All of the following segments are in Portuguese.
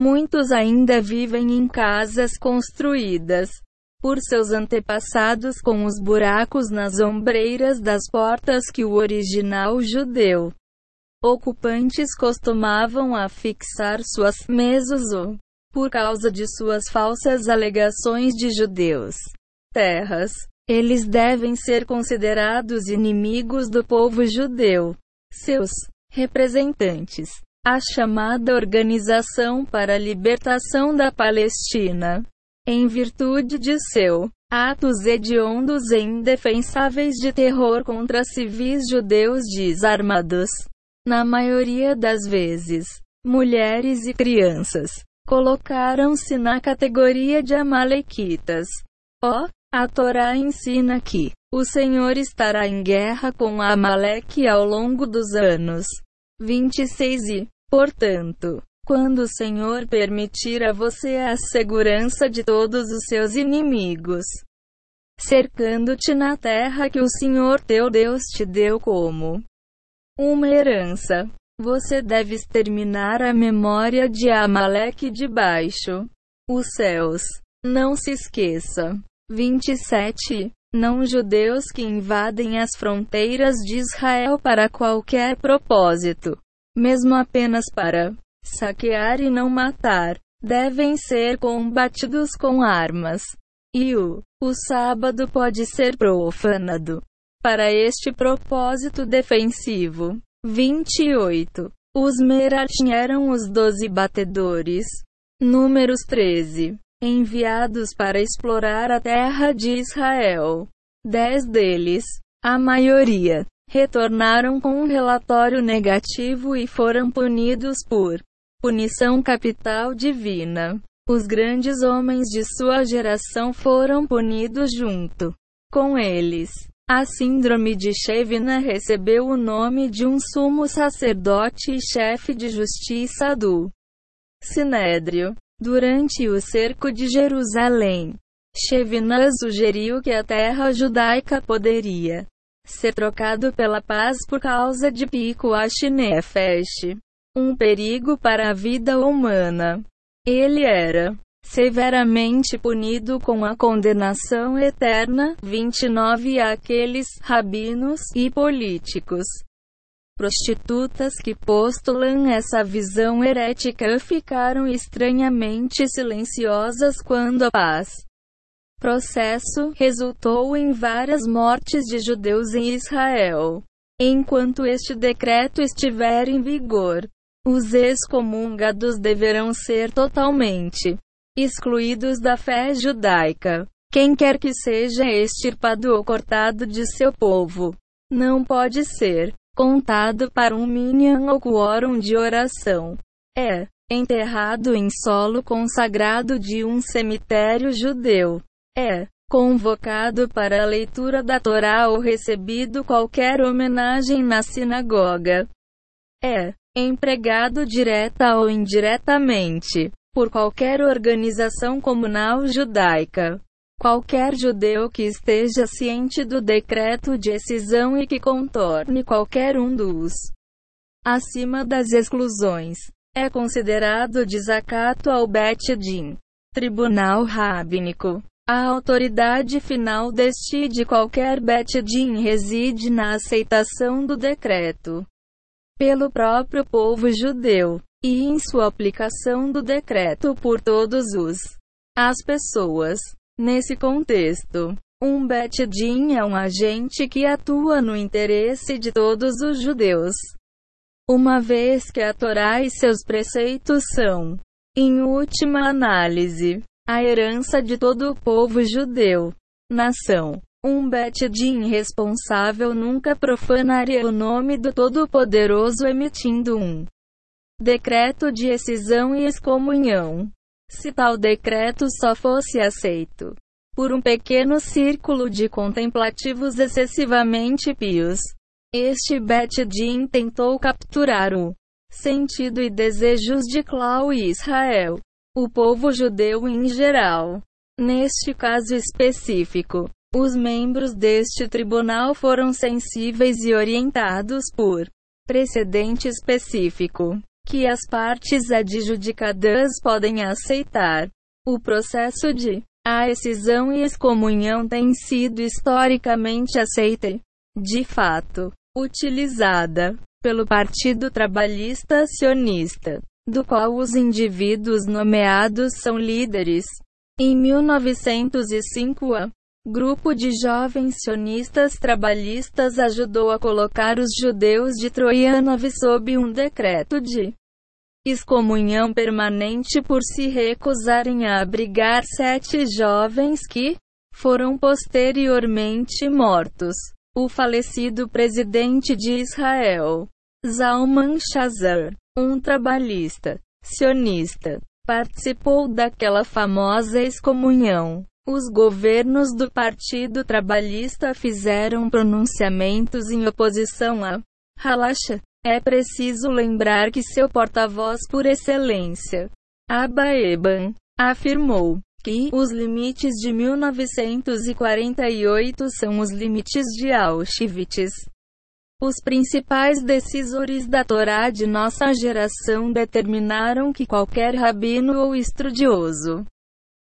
Muitos ainda vivem em casas construídas por seus antepassados com os buracos nas ombreiras das portas que o original judeu ocupantes costumavam afixar suas mesas ou, por causa de suas falsas alegações de judeus, terras, eles devem ser considerados inimigos do povo judeu, seus representantes. A chamada Organização para a Libertação da Palestina em virtude de seu atos hediondos e indefensáveis de terror contra civis judeus desarmados. Na maioria das vezes, mulheres e crianças colocaram-se na categoria de amalequitas. Ó, oh, a Torá ensina que o Senhor estará em guerra com Amaleque ao longo dos anos. 26 e, portanto, quando o Senhor permitir a você a segurança de todos os seus inimigos, cercando-te na terra que o Senhor teu Deus te deu como uma herança, você deve exterminar a memória de Amaleque debaixo os céus. Não se esqueça. 27. Não judeus que invadem as fronteiras de Israel para qualquer propósito, mesmo apenas para saquear e não matar, devem ser combatidos com armas. E o, o sábado pode ser profanado. Para este propósito defensivo. 28. Os Meratim eram os doze batedores. Números 13. Enviados para explorar a terra de Israel. Dez deles, a maioria, retornaram com um relatório negativo e foram punidos por Punição capital divina. Os grandes homens de sua geração foram punidos junto com eles. A síndrome de Shevina recebeu o nome de um sumo sacerdote e chefe de justiça do Sinédrio. Durante o cerco de Jerusalém, Shevina sugeriu que a terra judaica poderia ser trocado pela paz por causa de Pico Ashinefesh um perigo para a vida humana. Ele era severamente punido com a condenação eterna. 29 Aqueles rabinos e políticos prostitutas que postulam essa visão herética ficaram estranhamente silenciosas quando a paz processo resultou em várias mortes de judeus em Israel. Enquanto este decreto estiver em vigor, os excomungados deverão ser totalmente excluídos da fé judaica. Quem quer que seja extirpado ou cortado de seu povo, não pode ser contado para um minyan ou quórum de oração. É enterrado em solo consagrado de um cemitério judeu. É convocado para a leitura da Torá ou recebido qualquer homenagem na sinagoga. É empregado direta ou indiretamente por qualquer organização comunal judaica. Qualquer judeu que esteja ciente do decreto de excisão e que contorne qualquer um dos acima das exclusões é considerado desacato ao Bet Din, tribunal rabínico. A autoridade final deste de qualquer Bet Din reside na aceitação do decreto pelo próprio povo judeu, e em sua aplicação do decreto por todos os as pessoas. Nesse contexto, um Bet-Din é um agente que atua no interesse de todos os judeus. Uma vez que a Torá e seus preceitos são, em última análise, a herança de todo o povo judeu, nação, um Bet-Din responsável nunca profanaria o nome do Todo-Poderoso emitindo um decreto de excisão e excomunhão. Se tal decreto só fosse aceito por um pequeno círculo de contemplativos excessivamente pios, este Bet-Din tentou capturar o sentido e desejos de Clau e Israel, o povo judeu em geral. Neste caso específico, os membros deste tribunal foram sensíveis e orientados por precedente específico. Que as partes adjudicadas podem aceitar. O processo de a excisão e excomunhão tem sido historicamente aceita, de fato, utilizada pelo Partido Trabalhista Sionista, do qual os indivíduos nomeados são líderes. Em 1905, a grupo de jovens sionistas trabalhistas ajudou a colocar os judeus de Troianov sob um decreto de excomunhão permanente por se recusarem a abrigar sete jovens que foram posteriormente mortos. O falecido presidente de Israel, Zalman Shazar, um trabalhista sionista, participou daquela famosa excomunhão. Os governos do Partido Trabalhista fizeram pronunciamentos em oposição a Halacha. É preciso lembrar que seu porta-voz por excelência, Abba Eban, afirmou que os limites de 1948 são os limites de Auschwitz. Os principais decisores da Torá de nossa geração determinaram que qualquer rabino ou estudioso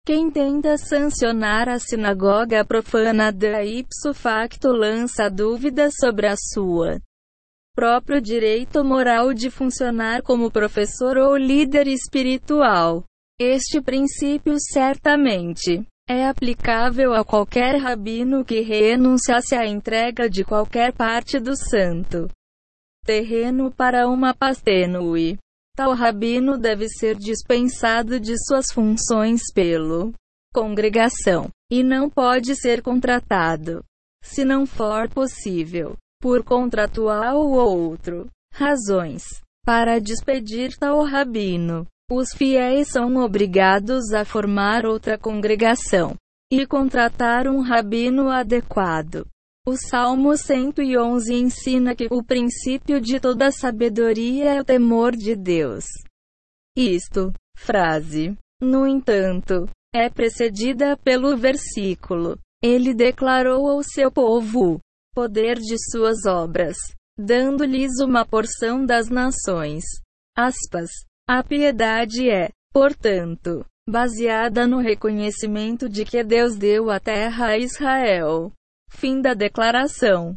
quem tenta sancionar a sinagoga profana da ipso facto lança dúvidas sobre a sua próprio direito moral de funcionar como professor ou líder espiritual. Este princípio certamente é aplicável a qualquer rabino que renunciasse à entrega de qualquer parte do santo terreno para uma pastenui. Tal rabino deve ser dispensado de suas funções pelo congregação e não pode ser contratado, se não for possível, por contratual ou outro razões para despedir tal rabino. Os fiéis são obrigados a formar outra congregação e contratar um rabino adequado. O Salmo 111 ensina que o princípio de toda sabedoria é o temor de Deus. Isto, frase, no entanto, é precedida pelo versículo. Ele declarou ao seu povo poder de suas obras, dando-lhes uma porção das nações. Aspas. A piedade é, portanto, baseada no reconhecimento de que Deus deu a terra a Israel. Fim da declaração.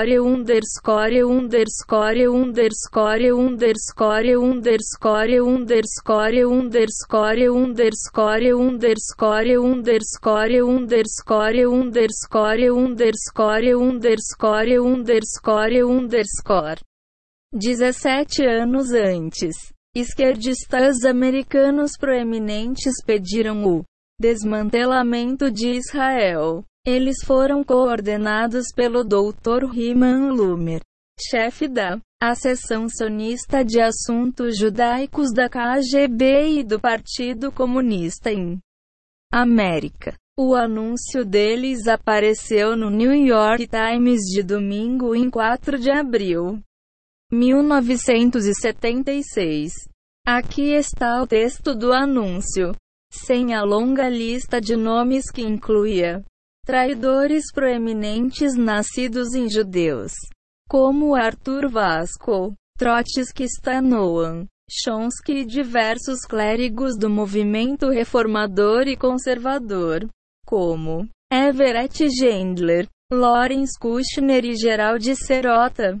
underscore, underscore underscore underscore underscore underscore underscore underscore underscore underscore underscore underscore underscore underscore underscore underscore underscore 17 anos antes, esquerdistas americanos proeminentes pediram o desmantelamento de Israel. Eles foram coordenados pelo Dr. Riman Lumer, chefe da a seção sionista de assuntos judaicos da KGB e do Partido Comunista em América. O anúncio deles apareceu no New York Times de domingo em 4 de abril 1976. Aqui está o texto do anúncio, sem a longa lista de nomes que incluía traidores proeminentes nascidos em judeus, como Arthur Vasco, Trotsky Stanoan, Chomsky e diversos clérigos do movimento reformador e conservador, como Everett Gendler, Lawrence Kushner e Gerald Serota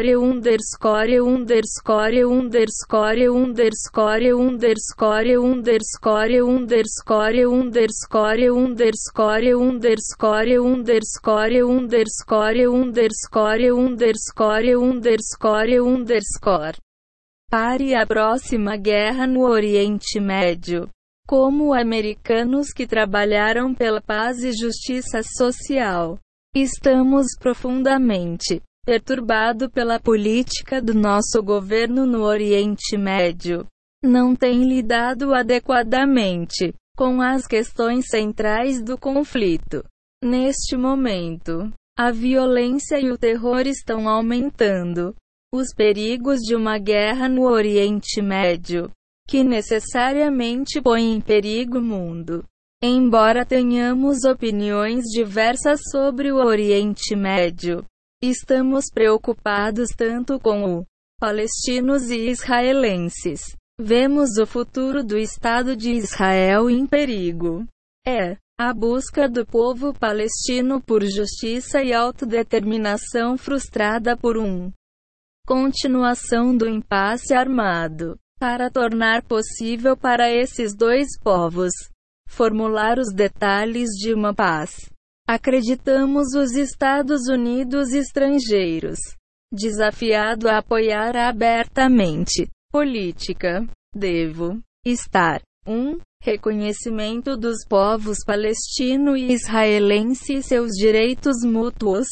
underscore underscore underscore underscore underscore underscore underscore underscore underscore underscore underscore underscore underscore underscore underscore underscore underscore Pare a próxima guerra no Oriente Médio. Como americanos que trabalharam pela paz e justiça social. Estamos profundamente perturbados pela política do nosso governo no Oriente Médio. Não tem lidado adequadamente com as questões centrais do conflito. Neste momento, a violência e o terror estão aumentando. Os perigos de uma guerra no Oriente Médio, que necessariamente põe em perigo o mundo. Embora tenhamos opiniões diversas sobre o Oriente Médio, estamos preocupados tanto com o palestinos e israelenses. Vemos o futuro do Estado de Israel em perigo. É a busca do povo palestino por justiça e autodeterminação frustrada por um continuação do impasse armado para tornar possível para esses dois povos formular os detalhes de uma paz. Acreditamos os Estados Unidos estrangeiros desafiado a apoiar abertamente política. Devo estar 1. Um, reconhecimento dos povos palestino e israelense e seus direitos mútuos.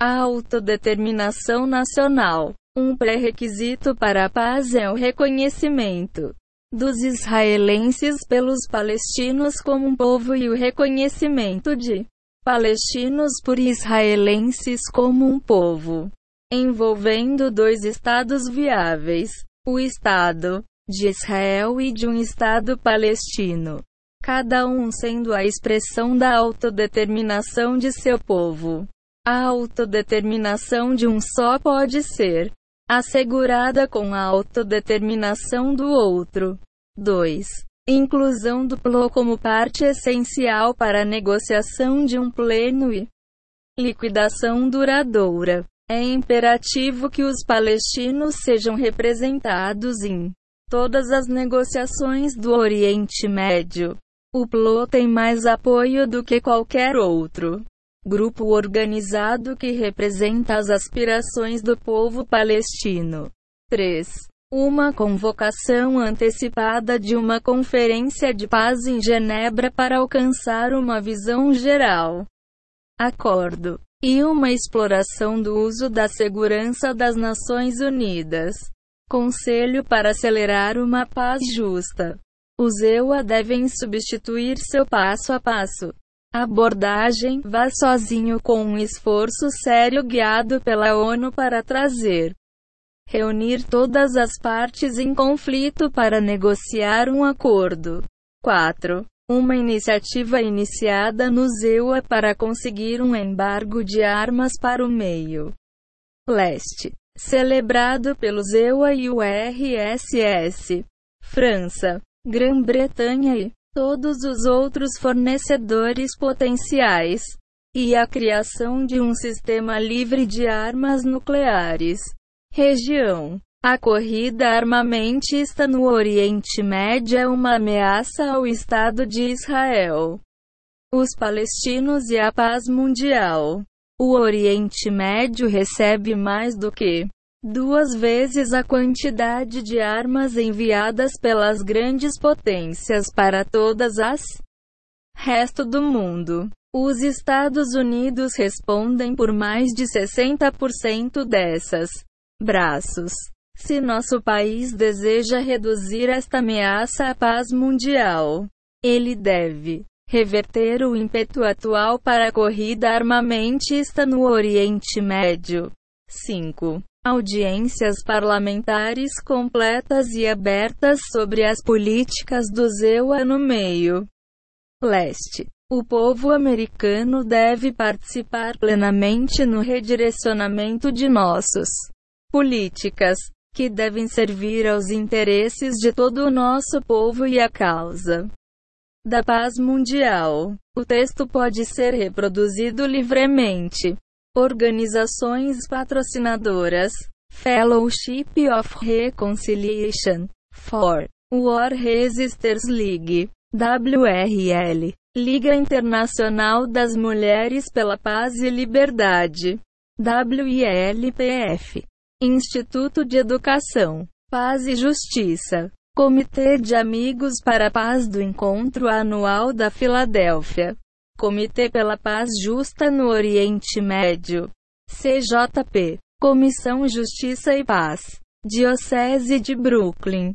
A autodeterminação nacional. Um pré-requisito para a paz é o reconhecimento dos israelenses pelos palestinos como um povo e o reconhecimento de palestinos por israelenses como um povo, envolvendo dois estados viáveis, o Estado de Israel e de um Estado palestino, cada um sendo a expressão da autodeterminação de seu povo. A autodeterminação de um só pode ser assegurada com a autodeterminação do outro. 2. Inclusão do PLO como parte essencial para a negociação de um pleno e liquidação duradoura. É imperativo que os palestinos sejam representados em todas as negociações do Oriente Médio. O PLO tem mais apoio do que qualquer outro grupo organizado que representa as aspirações do povo palestino. 3. Uma convocação antecipada de uma conferência de paz em Genebra para alcançar uma visão geral. Acordo. E uma exploração do uso da segurança das Nações Unidas. Conselho para acelerar uma paz justa. Os EUA devem substituir seu passo a passo abordagem, vá sozinho com um esforço sério guiado pela ONU para trazer reunir todas as partes em conflito para negociar um acordo. 4. Uma iniciativa iniciada no ZEUA para conseguir um embargo de armas para o meio leste, celebrado pelo ZEUA e o RSS, França, Grã-Bretanha e todos os outros fornecedores potenciais, e a criação de um sistema livre de armas nucleares. Região. A corrida armamentista no Oriente Médio é uma ameaça ao Estado de Israel, os palestinos e a paz mundial. O Oriente Médio recebe mais do que duas vezes a quantidade de armas enviadas pelas grandes potências para todas as resto do mundo. Os Estados Unidos respondem por mais de 60% dessas braços. Se nosso país deseja reduzir esta ameaça à paz mundial, ele deve reverter o ímpeto atual para a corrida armamentista no Oriente Médio. 5 audiências parlamentares completas e abertas sobre as políticas do ZEUA no meio leste. O povo americano deve participar plenamente no redirecionamento de nossos políticas, que devem servir aos interesses de todo o nosso povo e a causa da paz mundial. O texto pode ser reproduzido livremente organizações patrocinadoras, Fellowship of Reconciliation for War Resisters League, WRL, Liga Internacional das Mulheres pela Paz e Liberdade, WILPF, Instituto de Educação, Paz e Justiça, Comitê de Amigos para a Paz do Encontro Anual da Filadélfia, Comitê pela Paz Justa no Oriente Médio, CJP, Comissão Justiça e Paz, Diocese de Brooklyn,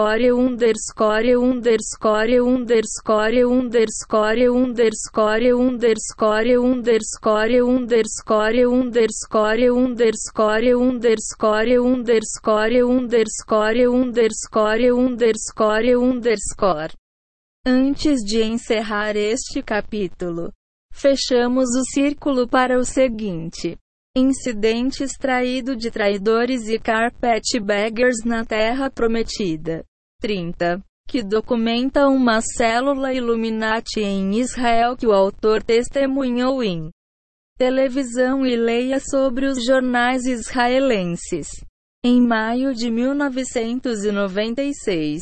underscore underscore underscore underscore underscore underscore underscore underscore underscore underscore underscore underscore underscore underscore underscore underscore underscore Antes de encerrar este capítulo, fechamos o círculo para o seguinte. Incidente extraído de traidores e carpetbaggers na Terra Prometida. 30. Que documenta uma célula Illuminati em Israel que o autor testemunhou em televisão e leia sobre os jornais israelenses. Em maio de 1996,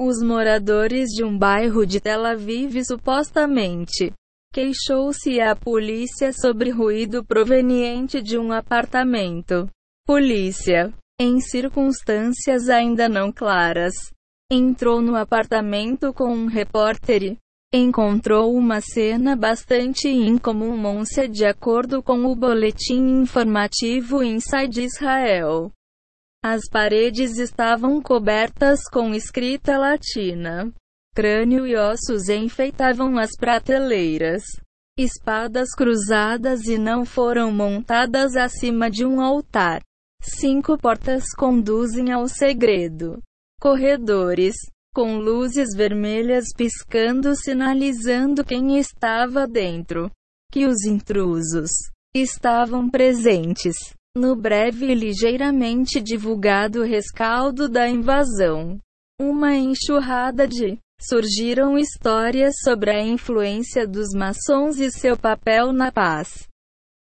os moradores de um bairro de Tel Aviv supostamente queixou-se à polícia sobre ruído proveniente de um apartamento. Polícia, em circunstâncias ainda não claras, entrou no apartamento com um repórter e encontrou uma cena bastante incomum de acordo com o boletim informativo Inside Israel. As paredes estavam cobertas com escrita latina. Crânio e ossos enfeitavam as prateleiras. Espadas cruzadas e não foram montadas acima de um altar. Cinco portas conduzem ao segredo corredores, com luzes vermelhas piscando sinalizando quem estava dentro. Que os intrusos estavam presentes. No breve e ligeiramente divulgado rescaldo da invasão. Uma enxurrada de surgiram histórias sobre a influência dos maçons e seu papel na paz.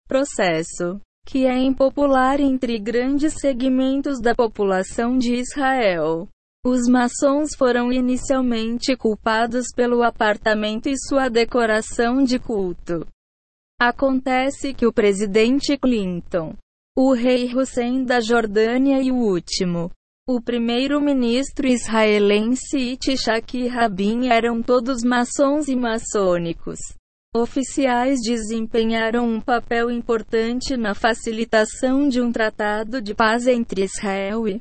Processo que é impopular entre grandes segmentos da população de Israel. Os maçons foram inicialmente culpados pelo apartamento e sua decoração de culto. Acontece que o presidente Clinton, o rei Hussein da Jordânia e o último, o primeiro-ministro israelense Itzhak Rabin eram todos maçons e maçônicos. Oficiais desempenharam um papel importante na facilitação de um tratado de paz entre Israel e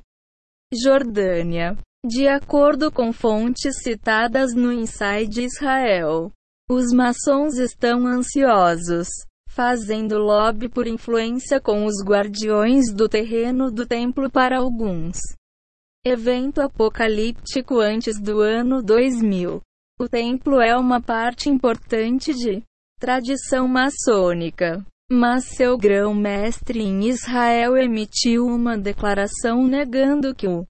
Jordânia. De acordo com fontes citadas no Inside Israel, os maçons estão ansiosos, fazendo lobby por influência com os guardiões do terreno do templo para alguns. Evento apocalíptico antes do ano 2000. O templo é uma parte importante de tradição maçônica. Mas seu grão-mestre em Israel emitiu uma declaração negando que o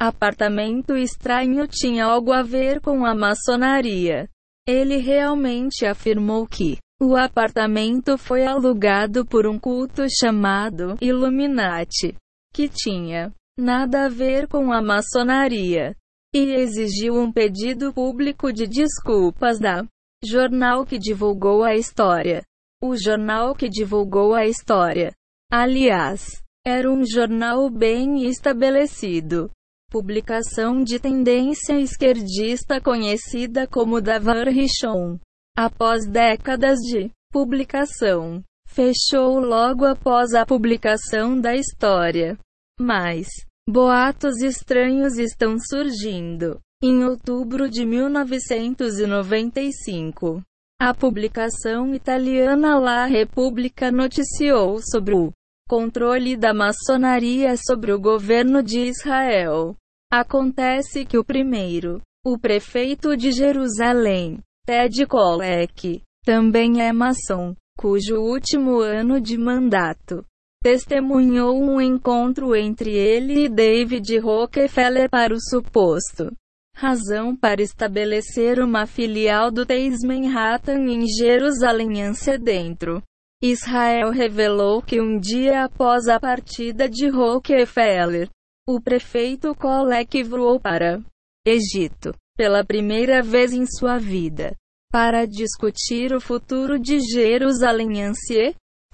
apartamento estranho tinha algo a ver com a maçonaria. Ele realmente afirmou que o apartamento foi alugado por um culto chamado Illuminati, que tinha nada a ver com a maçonaria, e exigiu um pedido público de desculpas da jornal que divulgou a história. O jornal que divulgou a história. Aliás, era um jornal bem estabelecido publicação de tendência esquerdista conhecida como Davar Rishon. Após décadas de publicação, fechou logo após a publicação da história. Mas boatos estranhos estão surgindo. Em outubro de 1995, a publicação italiana La Repubblica noticiou sobre o controle da maçonaria sobre o governo de Israel. Acontece que o primeiro, o prefeito de Jerusalém, Ted Kollek, também é maçom, cujo último ano de mandato testemunhou um encontro entre ele e David Rockefeller para o suposto razão para estabelecer uma filial do Teis Manhattan em Jerusalém dentro. Israel revelou que um dia após a partida de Rockefeller, o prefeito Kolek voou para Egito, pela primeira vez em sua vida, para discutir o futuro de Jerusalém.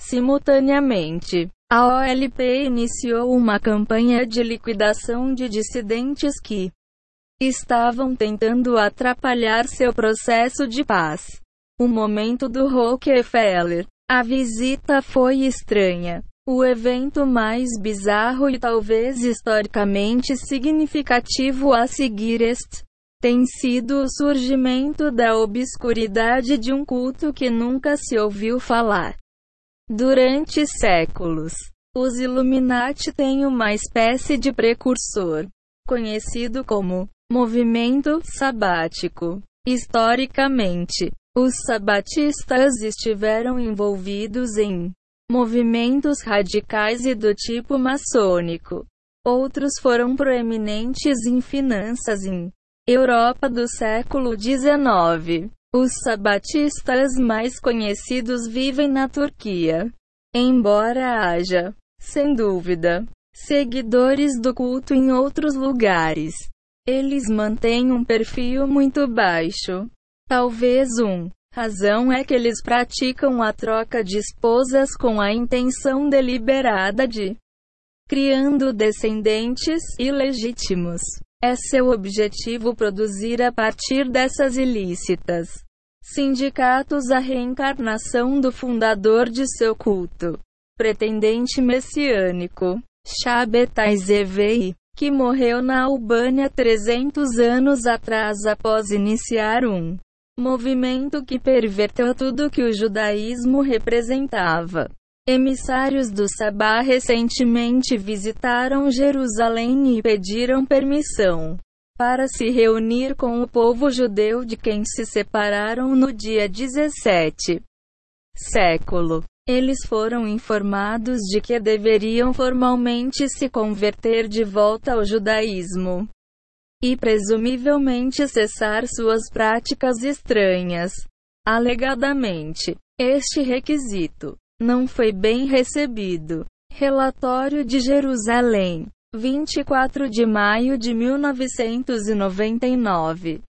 Simultaneamente, a OLP iniciou uma campanha de liquidação de dissidentes que estavam tentando atrapalhar seu processo de paz. O momento do Rockefeller. A visita foi estranha. O evento mais bizarro e talvez historicamente significativo a seguir este tem sido o surgimento da obscuridade de um culto que nunca se ouviu falar. Durante séculos, os Illuminati têm uma espécie de precursor, conhecido como movimento sabático. Historicamente, os sabatistas estiveram envolvidos em movimentos radicais e do tipo maçônico. Outros foram proeminentes em finanças em Europa do século XIX. Os sabatistas mais conhecidos vivem na Turquia. Embora haja, sem dúvida, seguidores do culto em outros lugares, eles mantêm um perfil muito baixo. Talvez um razão é que eles praticam a troca de esposas com a intenção deliberada de criando descendentes ilegítimos. É seu objetivo produzir a partir dessas ilícitas sindicatos a reencarnação do fundador de seu culto, pretendente messiânico, Shabbatai Zevei, que morreu na Albânia 300 anos atrás após iniciar um movimento que perverteu tudo que o judaísmo representava. Emissários do Sabá recentemente visitaram Jerusalém e pediram permissão para se reunir com o povo judeu de quem se separaram no dia 17 século. Eles foram informados de que deveriam formalmente se converter de volta ao judaísmo e presumivelmente cessar suas práticas estranhas. Alegadamente, este requisito não foi bem recebido. Relatório de Jerusalém, 24 de maio de 1999.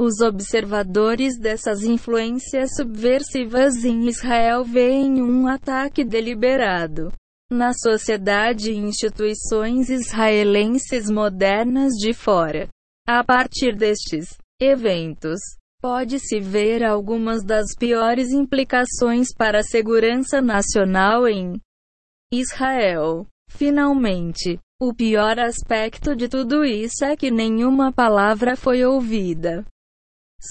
Os observadores dessas influências subversivas em Israel veem um ataque deliberado na sociedade e instituições israelenses modernas de fora. A partir destes eventos, Pode-se ver algumas das piores implicações para a segurança nacional em Israel. Finalmente, o pior aspecto de tudo isso é que nenhuma palavra foi ouvida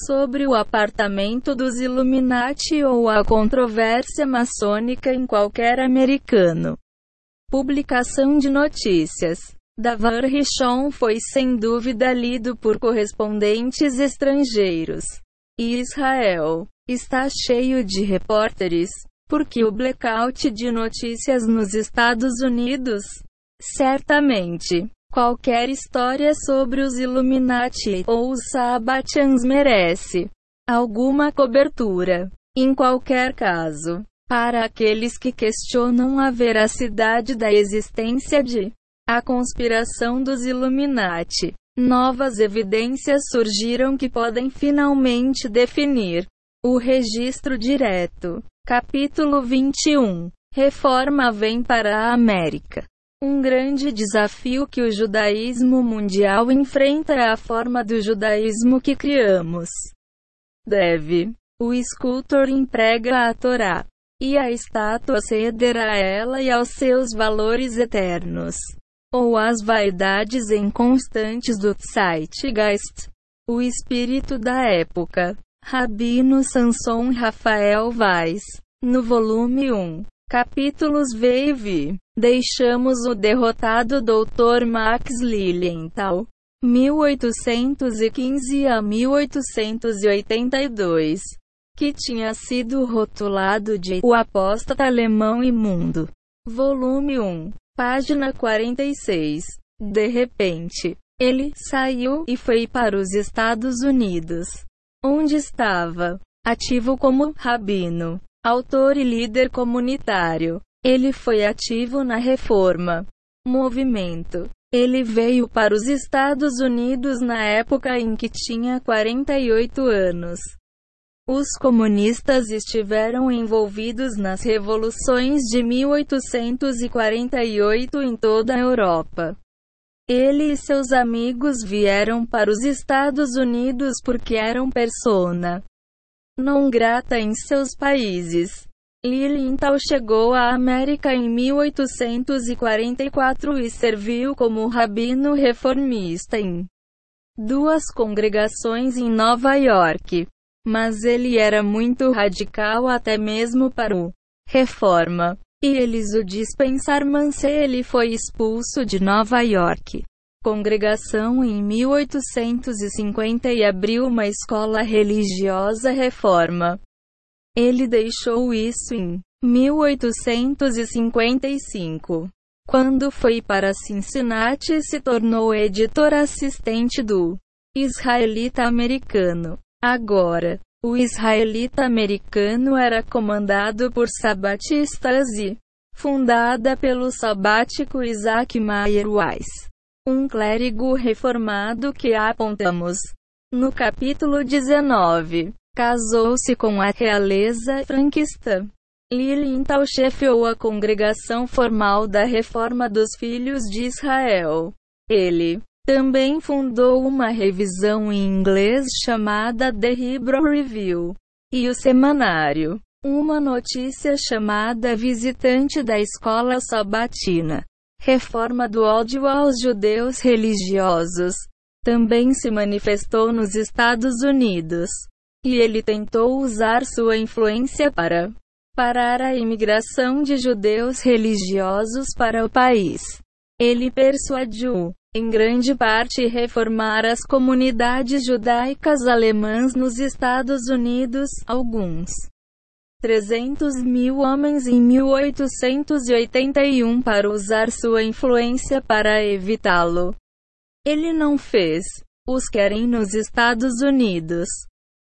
sobre o apartamento dos Illuminati ou a controvérsia maçônica em qualquer americano. Publicação de notícias. Davar Rishon foi sem dúvida lido por correspondentes estrangeiros. E Israel está cheio de repórteres, porque o blackout de notícias nos Estados Unidos, certamente, qualquer história sobre os Illuminati ou os Sabbatians merece alguma cobertura. Em qualquer caso, para aqueles que questionam a veracidade da existência de a conspiração dos Illuminati. Novas evidências surgiram que podem finalmente definir o registro direto. Capítulo 21 Reforma vem para a América. Um grande desafio que o judaísmo mundial enfrenta é a forma do judaísmo que criamos. Deve. O escultor emprega a Torá. E a estátua cederá a ela e aos seus valores eternos ou as vaidades inconstantes do Zeitgeist, o espírito da época. Rabino Sanson Rafael Vaz, no volume 1, Capítulos V Deixamos o derrotado Dr. Max Lilienthal. 1815 a 1882, que tinha sido rotulado de O Apóstata Alemão Imundo. Volume 1, página 46. De repente, ele saiu e foi para os Estados Unidos, onde estava ativo como rabino Autor e líder comunitário. Ele foi ativo na reforma. Movimento. Ele veio para os Estados Unidos na época em que tinha 48 anos. Os comunistas estiveram envolvidos nas revoluções de 1848 em toda a Europa. Ele e seus amigos vieram para os Estados Unidos porque eram persona não grata em seus países. Lilienthal chegou à América em 1844 e serviu como rabino reformista em duas congregações em Nova York. Mas ele era muito radical até mesmo para o Reforma. E eles o dispensaram se ele foi expulso de Nova York congregação em 1850 e abriu uma escola religiosa reforma. Ele deixou isso em 1855. Quando foi para Cincinnati, se tornou editor assistente do Israelita Americano. Agora, o Israelita Americano era comandado por sabatistas e fundada pelo sabático Isaac Mayer Weiss um clérigo reformado que apontamos no capítulo 19. Casou-se com a realeza franquista. Lilienthal chefiou a congregação formal da Reforma dos Filhos de Israel. Ele também fundou uma revisão em inglês chamada The Hebrew Review e o semanário Uma Notícia chamada Visitante da Escola Sabatina reforma do ódio aos judeus religiosos, também se manifestou nos Estados Unidos. E ele tentou usar sua influência para parar a imigração de judeus religiosos para o país. Ele persuadiu, em grande parte, reformar as comunidades judaicas alemãs nos Estados Unidos, alguns 300 mil homens em 1881 para usar sua influência para evitá-lo. Ele não fez. Os querem nos Estados Unidos.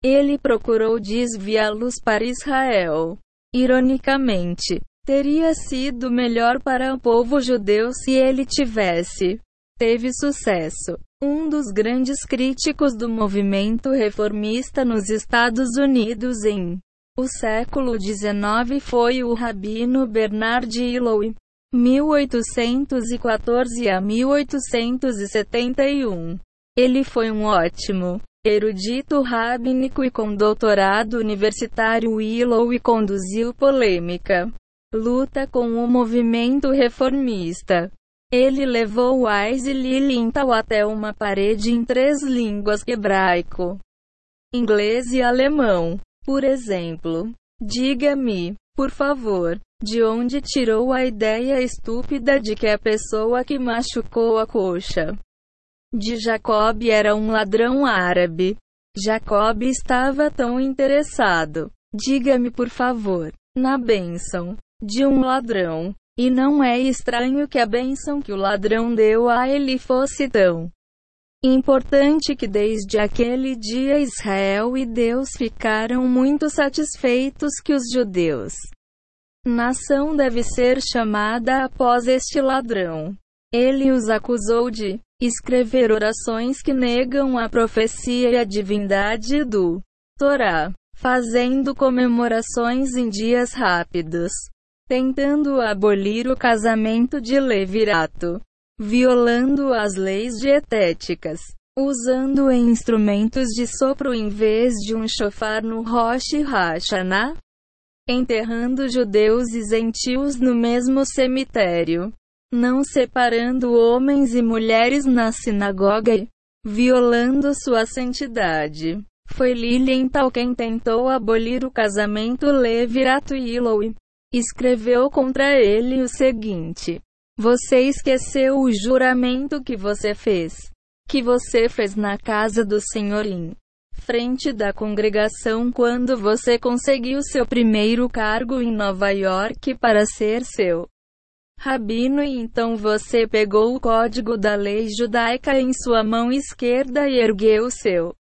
Ele procurou desviá-los para Israel. Ironicamente, teria sido melhor para o povo judeu se ele tivesse teve sucesso. Um dos grandes críticos do movimento reformista nos Estados Unidos em o século XIX foi o rabino Bernard Illoui, 1814 a 1871. Ele foi um ótimo erudito rabínico e com doutorado universitário Willow conduziu polêmica luta com o movimento reformista. Ele levou Wise e Lilienthal até uma parede em três línguas hebraico, inglês e alemão. Por exemplo, diga-me, por favor, de onde tirou a ideia estúpida de que a pessoa que machucou a coxa de Jacob era um ladrão árabe? Jacob estava tão interessado, diga-me por favor, na bênção de um ladrão. E não é estranho que a bênção que o ladrão deu a ele fosse tão Importante que desde aquele dia Israel e Deus ficaram muito satisfeitos que os judeus. Nação deve ser chamada após este ladrão. Ele os acusou de escrever orações que negam a profecia e a divindade do Torá, fazendo comemorações em dias rápidos, tentando abolir o casamento de Levirato violando as leis dietéticas, usando instrumentos de sopro em vez de um chofar no Rosh Hashanah, enterrando judeus e gentios no mesmo cemitério, não separando homens e mulheres na sinagoga e violando sua santidade. Foi Lilienthal quem tentou abolir o casamento Levirato e Iloui. Escreveu contra ele o seguinte: Você esqueceu o juramento que você fez, que você fez na casa do Senhor em frente da congregação quando você conseguiu seu primeiro cargo em Nova York para ser seu rabino e então você pegou o código da lei judaica em sua mão esquerda e ergueu seu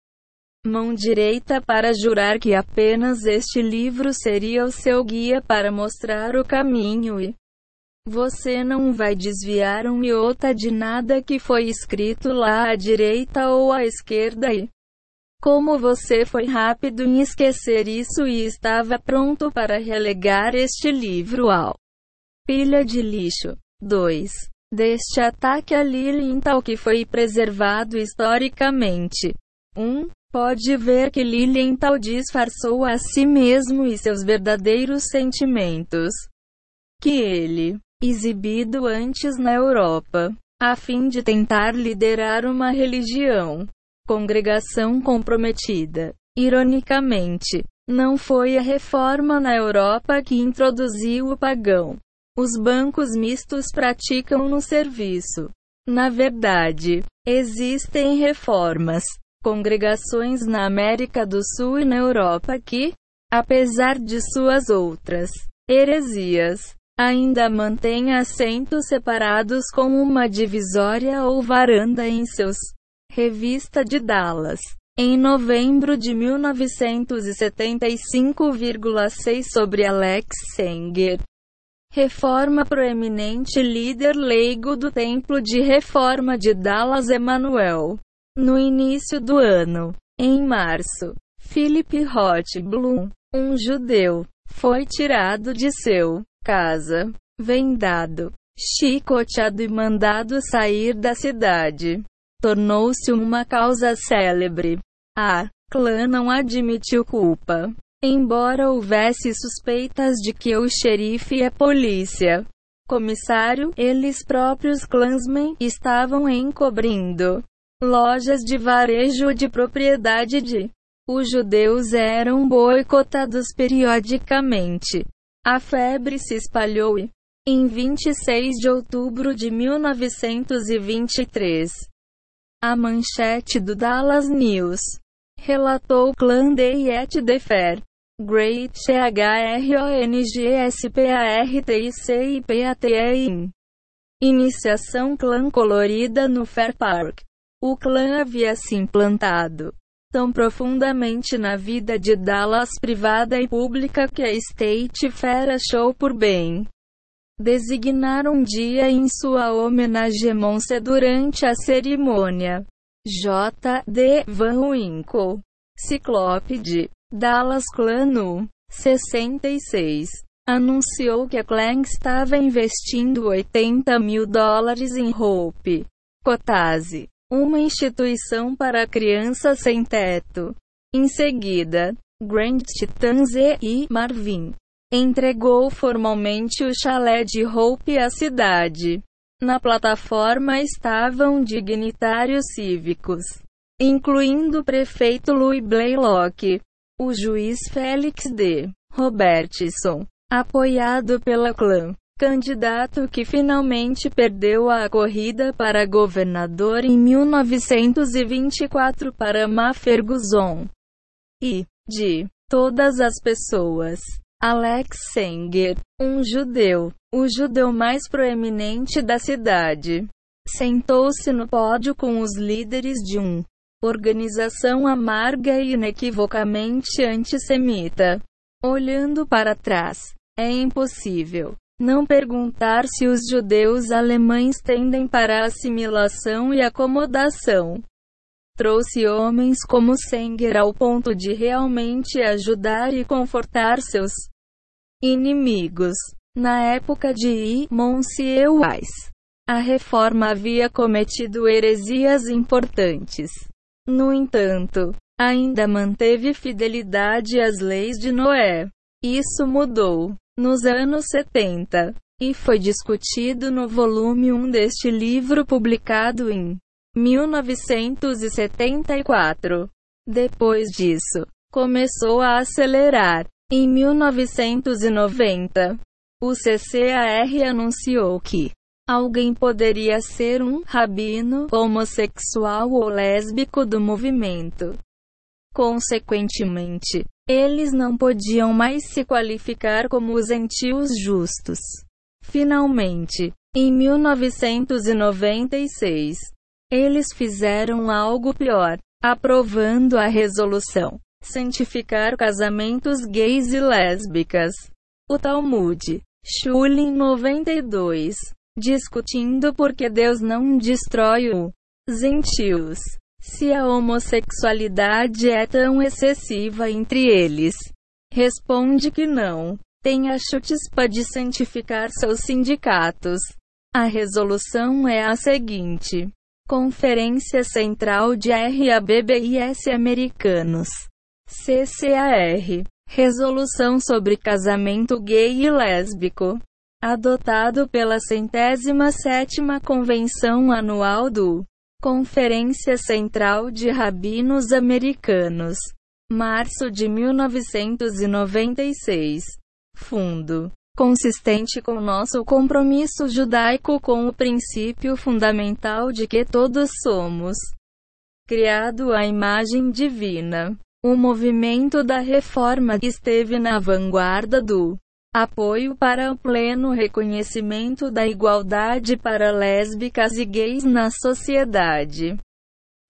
mão direita para jurar que apenas este livro seria o seu guia para mostrar o caminho e você não vai desviar um iota de nada que foi escrito lá à direita ou à esquerda e como você foi rápido em esquecer isso e estava pronto para relegar este livro ao pilha de lixo. 2. Deste ataque a Lilienthal que foi preservado historicamente. 1. Um, pode ver que Lilienthal disfarçou a si mesmo e seus verdadeiros sentimentos. Que ele, exibido antes na Europa, a fim de tentar liderar uma religião, congregação comprometida. Ironicamente, não foi a reforma na Europa que introduziu o pagão os bancos mistos praticam no serviço. Na verdade, existem reformas, congregações na América do Sul e na Europa que, apesar de suas outras heresias, ainda mantêm assentos separados com uma divisória ou varanda em seus Revista de Dallas. Em novembro de 1975,6 sobre Alex Sanger, Reforma proeminente líder leigo do Templo de Reforma de Dallas Emanuel. No início do ano, em março, Philip Rothblum, um judeu, foi tirado de seu casa, vendado, chicoteado e mandado sair da cidade. Tornou-se uma causa célebre. A clã não admitiu culpa. Embora houvesse suspeitas de que o xerife é polícia, comissário, eles próprios clansmen estavam encobrindo lojas de varejo de propriedade de os judeus eram boicotados periodicamente. A febre se espalhou e, em 26 de outubro de 1923, a manchete do Dallas News relatou o clã de Defer Great C-H-R-O-N-G-S-P-A-R-T-I-C-I-P-A-T-E-I. Iniciação clã colorida no Fair Park. O clã havia se implantado tão profundamente na vida de Dallas privada e pública que a State Fair achou por bem designar um dia em sua homenagem Monse durante a cerimônia. J. D. Van Winkle, Ciclópede, Dallas Clan no 66 anunciou que a Clan estava investindo 80 mil dólares em Hope Kotase, uma instituição para crianças sem teto. Em seguida, Grand Titans e Marvin entregou formalmente o chalé de Hope à cidade. Na plataforma estavam dignitários cívicos, incluindo o prefeito Louis Blaylock, o juiz Félix D. Robertson, apoiado pela clã, candidato que finalmente perdeu a corrida para governador em 1924 para Ma. E, de todas as pessoas, Alex Sanger, um judeu, o judeu mais proeminente da cidade, sentou-se no pódio com os líderes de um organização amarga e inequivocamente antissemita. Olhando para trás, é impossível não perguntar se os judeus alemães tendem para a assimilação e acomodação. Trouxe homens como Senger ao ponto de realmente ajudar e confortar seus inimigos. Na época de I. Monsieuais, a reforma havia cometido heresias importantes. No entanto, ainda manteve fidelidade às leis de Noé. Isso mudou nos anos 70 e foi discutido no volume 1 deste livro publicado em 1974. Depois disso, começou a acelerar. Em 1990, o CCAR anunciou que alguém poderia ser um rabino homossexual ou lésbico do movimento. Consequentemente, eles não podiam mais se qualificar como os gentios justos. Finalmente, em 1996, eles fizeram algo pior, aprovando a resolução santificar casamentos gays e lésbicas. O Talmud, Shulin 92, discutindo por que Deus não destrói os gentios. Se a homossexualidade é tão excessiva entre eles, responde que não. Tem a chutispa de santificar seus sindicatos. A resolução é a seguinte: Conferência Central de RABBIS Americanos. CCAR. Resolução sobre casamento gay e lésbico. Adotado pela centésima sétima Convenção Anual do Conferência Central de Rabinos Americanos. Março de 1996. Fundo. Consistente com nosso compromisso judaico com o princípio fundamental de que todos somos criado à imagem divina. O movimento da reforma esteve na vanguarda do apoio para o pleno reconhecimento da igualdade para lésbicas e gays na sociedade.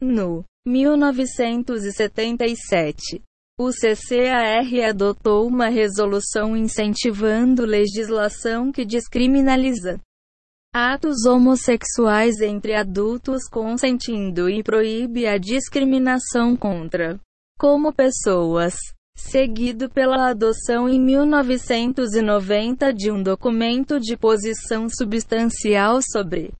No 1977, o CCAR adotou uma resolução incentivando legislação que descriminaliza atos homossexuais entre adultos consentindo e proíbe a discriminação contra como pessoas, seguido pela adoção em 1990 de um documento de posição substancial sobre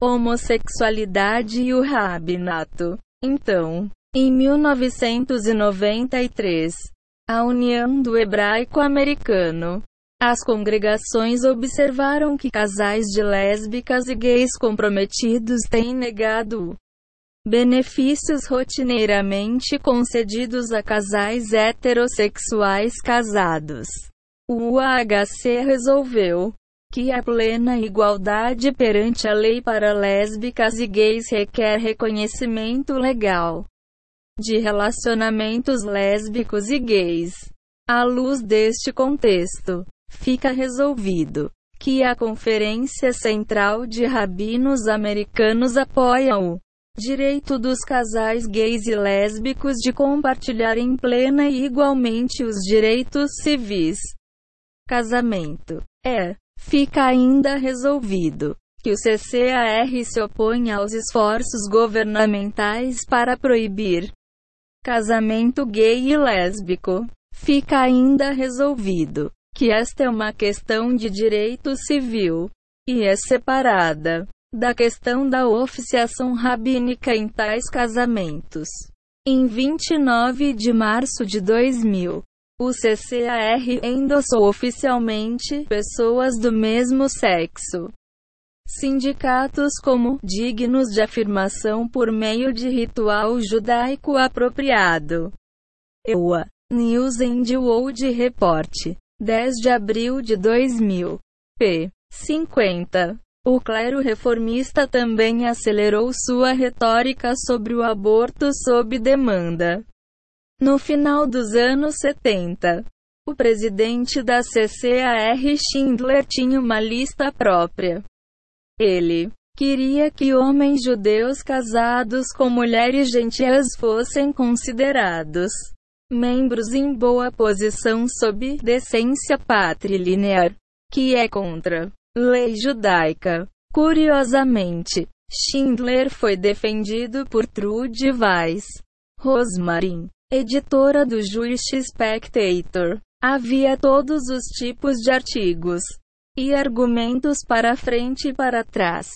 homossexualidade e o rabinato. Então, em 1993, a União do Hebraico Americano as congregações observaram que casais de lésbicas e gays comprometidos têm negado Benefícios rotineiramente concedidos a casais heterossexuais casados. O UAHC resolveu que a plena igualdade perante a lei para lésbicas e gays requer reconhecimento legal de relacionamentos lésbicos e gays. À luz deste contexto, fica resolvido que a Conferência Central de Rabinos Americanos apoia o direito dos casais gays e lésbicos de compartilharem plena e igualmente os direitos civis. Casamento. É, fica ainda resolvido que o CCAR se opõe aos esforços governamentais para proibir casamento gay e lésbico. Fica ainda resolvido que esta é uma questão de direito civil e é separada da questão da oficiação rabínica em tais casamentos. Em 29 de março de 2000, o CCAR endossou oficialmente pessoas do mesmo sexo. Sindicatos como dignos de afirmação por meio de ritual judaico apropriado. EUA News and World Report 10 de abril de 2000 p. 50 o clero reformista também acelerou sua retórica sobre o aborto sob demanda. No final dos anos 70, o presidente da CCAR Schindler tinha uma lista própria. Ele queria que homens judeus casados com mulheres gentias fossem considerados membros em boa posição sob decência patrilinear, que é contra Lei judaica. Curiosamente, Schindler foi defendido por Trude Weiss. Rosmarin, editora do Jewish Spectator. Havia todos os tipos de artigos e argumentos para frente e para trás.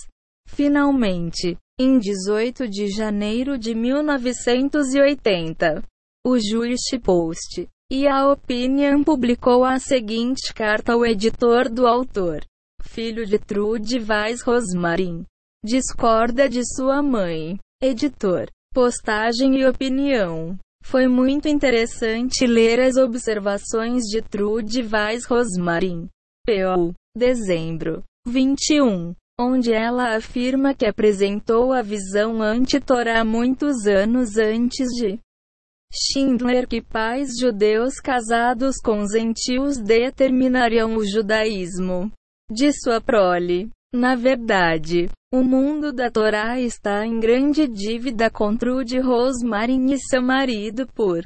Finalmente, em 18 de janeiro de 1980, o Jewish Post e a Opinion publicou a seguinte carta ao editor do autor filho de Trude Vaz Rosmarin. Discorda de sua mãe. Editor. Postagem e opinião. Foi muito interessante ler as observações de Trude Vaz Rosmarin. PO, dezembro 21, onde ela afirma que apresentou a visão anti-Torá muitos anos antes de Schindler que pais judeus casados com gentios determinariam o judaísmo de sua prole. Na verdade, o mundo da Torá está em grande dívida com Trude Rosmarin e seu marido por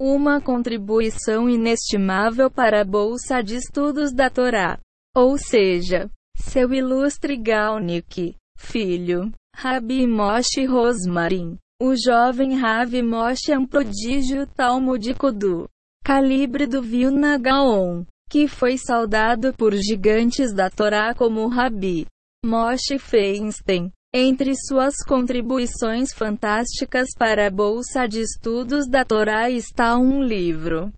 uma contribuição inestimável para a Bolsa de Estudos da Torá. Ou seja, seu ilustre Galnik, filho, Rabi Moshe Rosmarin, o jovem Ravi Moshe é um prodígio talmúdico do calibre do Vilna Gaon, que foi saudado por gigantes da Torá como Rabi Moshe Feinstein. Entre suas contribuições fantásticas para a Bolsa de Estudos da Torá está um livro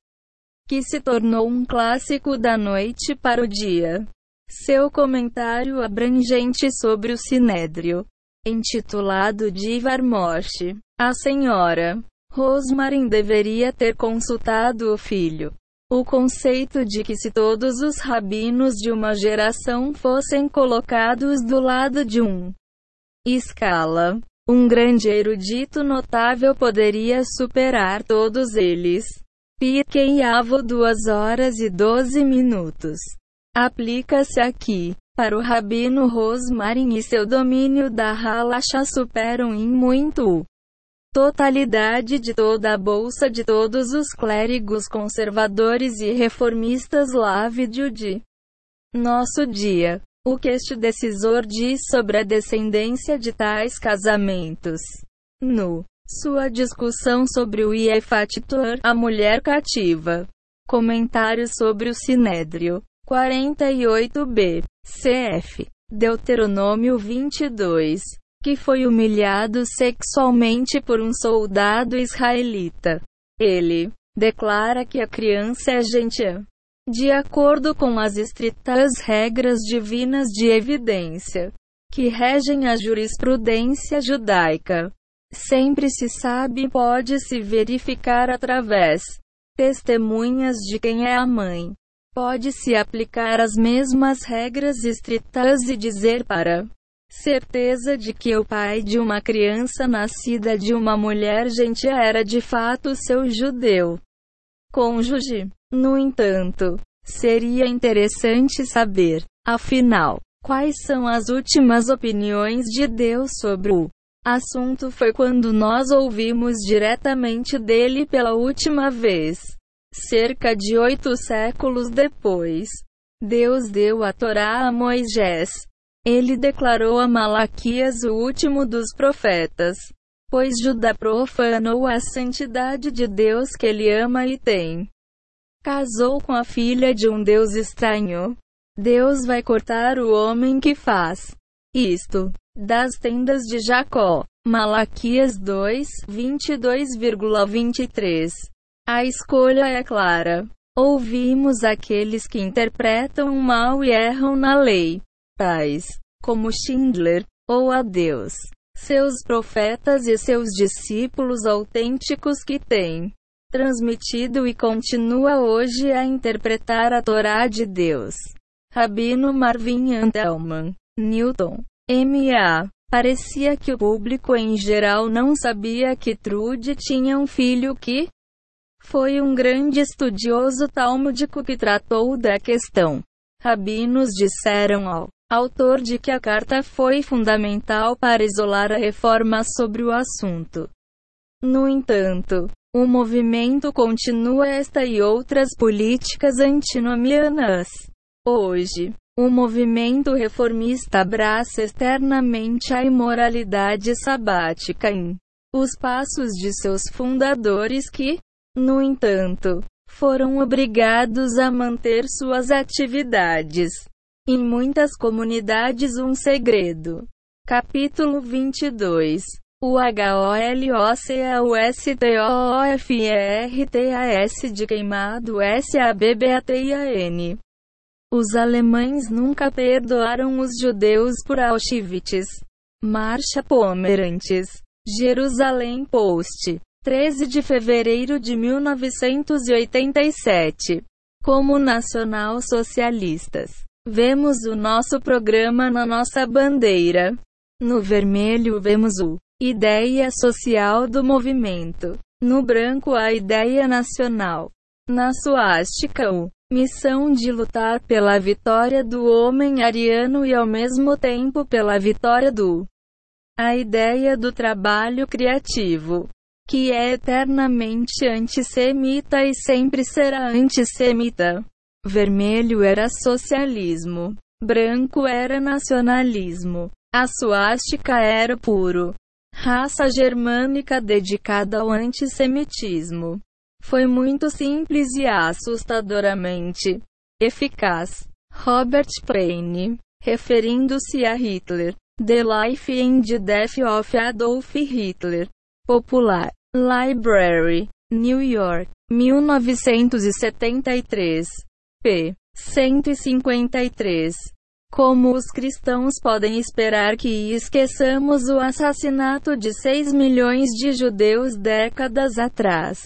que se tornou um clássico da noite para o dia. Seu comentário abrangente sobre o Sinédrio intitulado Divar Morte. A senhora Rosmarin deveria ter consultado o filho. O conceito de que se todos os rabinos de uma geração fossem colocados do lado de um escala, um grande erudito notável poderia superar todos eles. Piquem Avo 2 horas e 12 minutos. Aplica-se aqui. Para o Rabino Rosmarin e seu domínio da Halacha superam em muito totalidade de toda a bolsa de todos os clérigos conservadores e reformistas lá vídeo de nosso dia. O que este decisor diz sobre a descendência de tais casamentos? No sua discussão sobre o Iefatitor, a mulher cativa. Comentário sobre o Sinédrio. 48b. CF. Deuteronômio 22. Que foi humilhado sexualmente por um soldado israelita. Ele declara que a criança é gentia. De acordo com as estritas regras divinas de evidência que regem a jurisprudência judaica, sempre se sabe e pode se verificar através testemunhas de quem é a mãe. Pode-se aplicar as mesmas regras estritas e dizer para certeza de que o pai de uma criança nascida de uma mulher gentia era de fato seu judeu cônjuge. No entanto, seria interessante saber, afinal, quais são as últimas opiniões de Deus sobre o assunto foi quando nós ouvimos diretamente dele pela última vez. Cerca de oito séculos depois, Deus deu a Torá a Moisés. Ele declarou a Malaquias o último dos profetas, pois Judá profanou a santidade de Deus que ele ama e tem. Casou com a filha de um Deus estranho. Deus vai cortar o homem que faz isto das tendas de Jacó. Malaquias 2, 22,23 a escolha é clara. Ouvimos aqueles que interpretam mal e erram na lei, como Schindler, ou a Deus, seus profetas e seus discípulos autênticos que têm transmitido e continua hoje a interpretar a Torá de Deus. Rabino Marvin Antelman, Newton, M.A. Parecia que o público em geral não sabia que Trude tinha um filho que foi um grande estudioso talmúdico que tratou da questão. Rabinos disseram ao autor de que a carta foi fundamental para isolar a reforma sobre o assunto. No entanto, o movimento continua esta e outras políticas antinomianas. Hoje, o movimento reformista abraça externamente a imoralidade sabática em os passos de seus fundadores que, no entanto, foram obrigados a manter suas atividades. Em muitas comunidades, um segredo. Capítulo 22 o H-O-L-O-C-A-U-S-T-O-F-E-R-T-A-S de queimado S-A-B-B-A-T-I-A-N. Os alemães nunca perdoaram os judeus por Auschwitz. Marcha Pomerantes. Jerusalém Post. 13 de fevereiro de 1987. Como nacional-socialistas, vemos o nosso programa na nossa bandeira. No vermelho vemos o ideia social do movimento. No branco a ideia nacional. Na suástica o missão de lutar pela vitória do homem ariano e ao mesmo tempo pela vitória do a ideia do trabalho criativo, que é eternamente antissemita e sempre será antissemita. Vermelho era socialismo, branco era nacionalismo, a suástica era puro raça germânica dedicada ao antissemitismo. Foi muito simples e assustadoramente eficaz. Robert Paine, referindo-se a Hitler, The Life and Death of Adolf Hitler, Popular Library, New York, 1973, p. 153. Como os cristãos podem esperar que esqueçamos o assassinato de 6 milhões de judeus décadas atrás?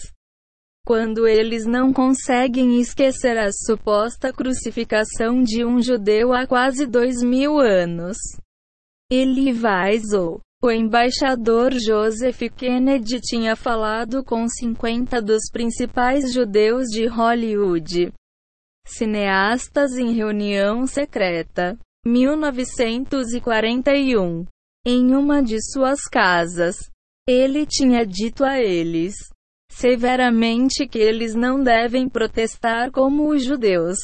Quando eles não conseguem esquecer a suposta crucificação de um judeu há quase dois mil anos. Eli Wiesel, o embaixador Joseph Kennedy tinha falado com 50 dos principais judeus de Hollywood Cineastas em Reunião Secreta. 1941. Em uma de suas casas, ele tinha dito a eles severamente que eles não devem protestar como os judeus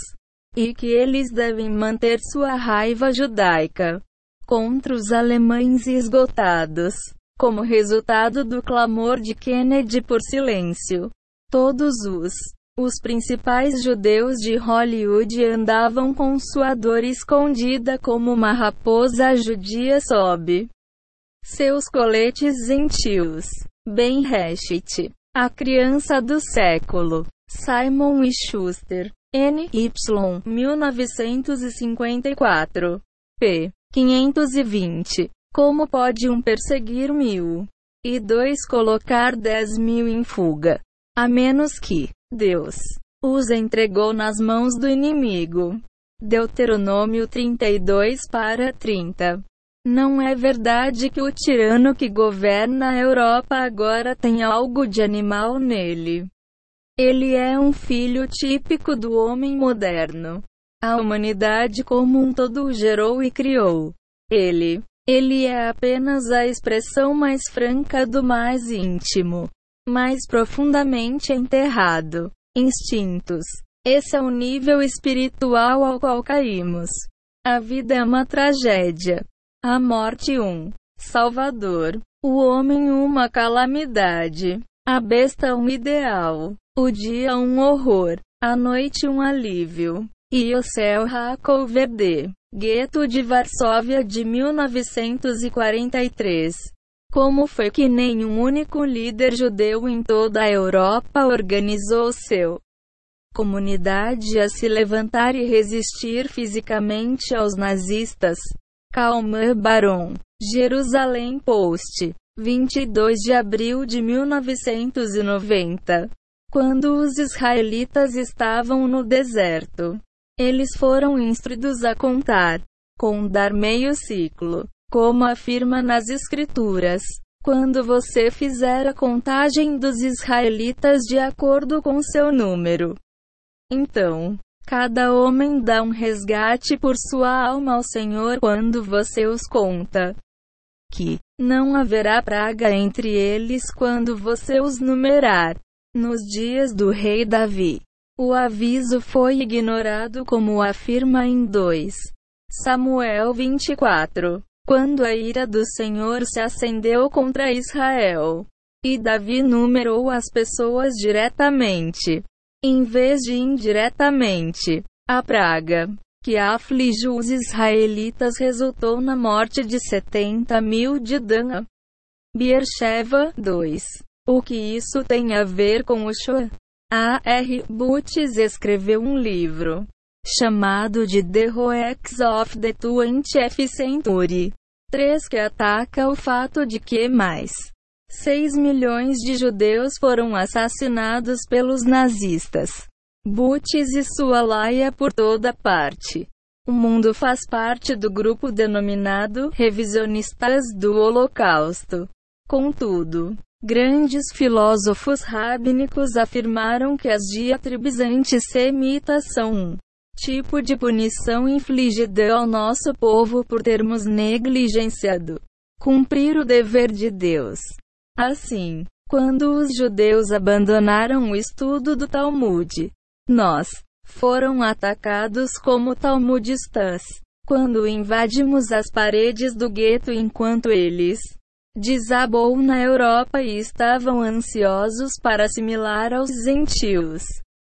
e que eles devem manter sua raiva judaica contra os alemães esgotados. Como resultado do clamor de Kennedy por silêncio, todos os os principais judeus de Hollywood andavam com sua dor escondida como uma raposa judia sob seus coletes gentios. Ben Heshet, a criança do século. Simon e Schuster, N.Y. 1954. p. 520. Como pode um perseguir mil? E dois colocar dez mil em fuga? A menos que Deus os entregou nas mãos do inimigo. Deuteronômio 32 para 30. Não é verdade que o tirano que governa a Europa agora tem algo de animal nele. Ele é um filho típico do homem moderno. A humanidade como um todo gerou e criou. Ele. Ele é apenas a expressão mais franca do mais íntimo mais profundamente enterrado. Instintos. Esse é o nível espiritual ao qual caímos. A vida é uma tragédia. A morte um salvador. O homem uma calamidade. A besta um ideal. O dia um horror. A noite um alívio. E o céu Rakov Verde. Gueto de Varsóvia de 1943. Como foi que nenhum único líder judeu em toda a Europa organizou seu comunidade a se levantar e resistir fisicamente aos nazistas? Calma Baron. Jerusalém Post. 22 de abril de 1990. Quando os israelitas estavam no deserto, eles foram instruídos a contar, contar meio ciclo. Como afirma nas Escrituras, quando você fizer a contagem dos israelitas de acordo com seu número, então, cada homem dá um resgate por sua alma ao Senhor quando você os conta. Que não haverá praga entre eles quando você os numerar. Nos dias do rei Davi, o aviso foi ignorado como afirma em 2 Samuel 24 quando a ira do Senhor se acendeu contra Israel. E Davi numerou as pessoas diretamente, em vez de indiretamente. A praga que afligiu os israelitas resultou na morte de 70 mil de Dan. Beersheba 2. O que isso tem a ver com o Shoah? A. R. Butts escreveu um livro chamado de The Hoax of the 20th Century. 3 que ataca o fato de que mais 6 milhões de judeus foram assassinados pelos nazistas. Butch e sua laia por toda parte. O mundo faz parte do grupo denominado revisionistas do Holocausto. Contudo, grandes filósofos rabínicos afirmaram que as diatribes antissemitas são tipo de punição infligida ao nosso povo por termos negligenciado cumprir o dever de Deus. Assim, quando os judeus abandonaram o estudo do Talmud, nós foram atacados como talmudistas. Quando invadimos as paredes do gueto enquanto eles desabou na Europa e estavam ansiosos para assimilar aos gentios.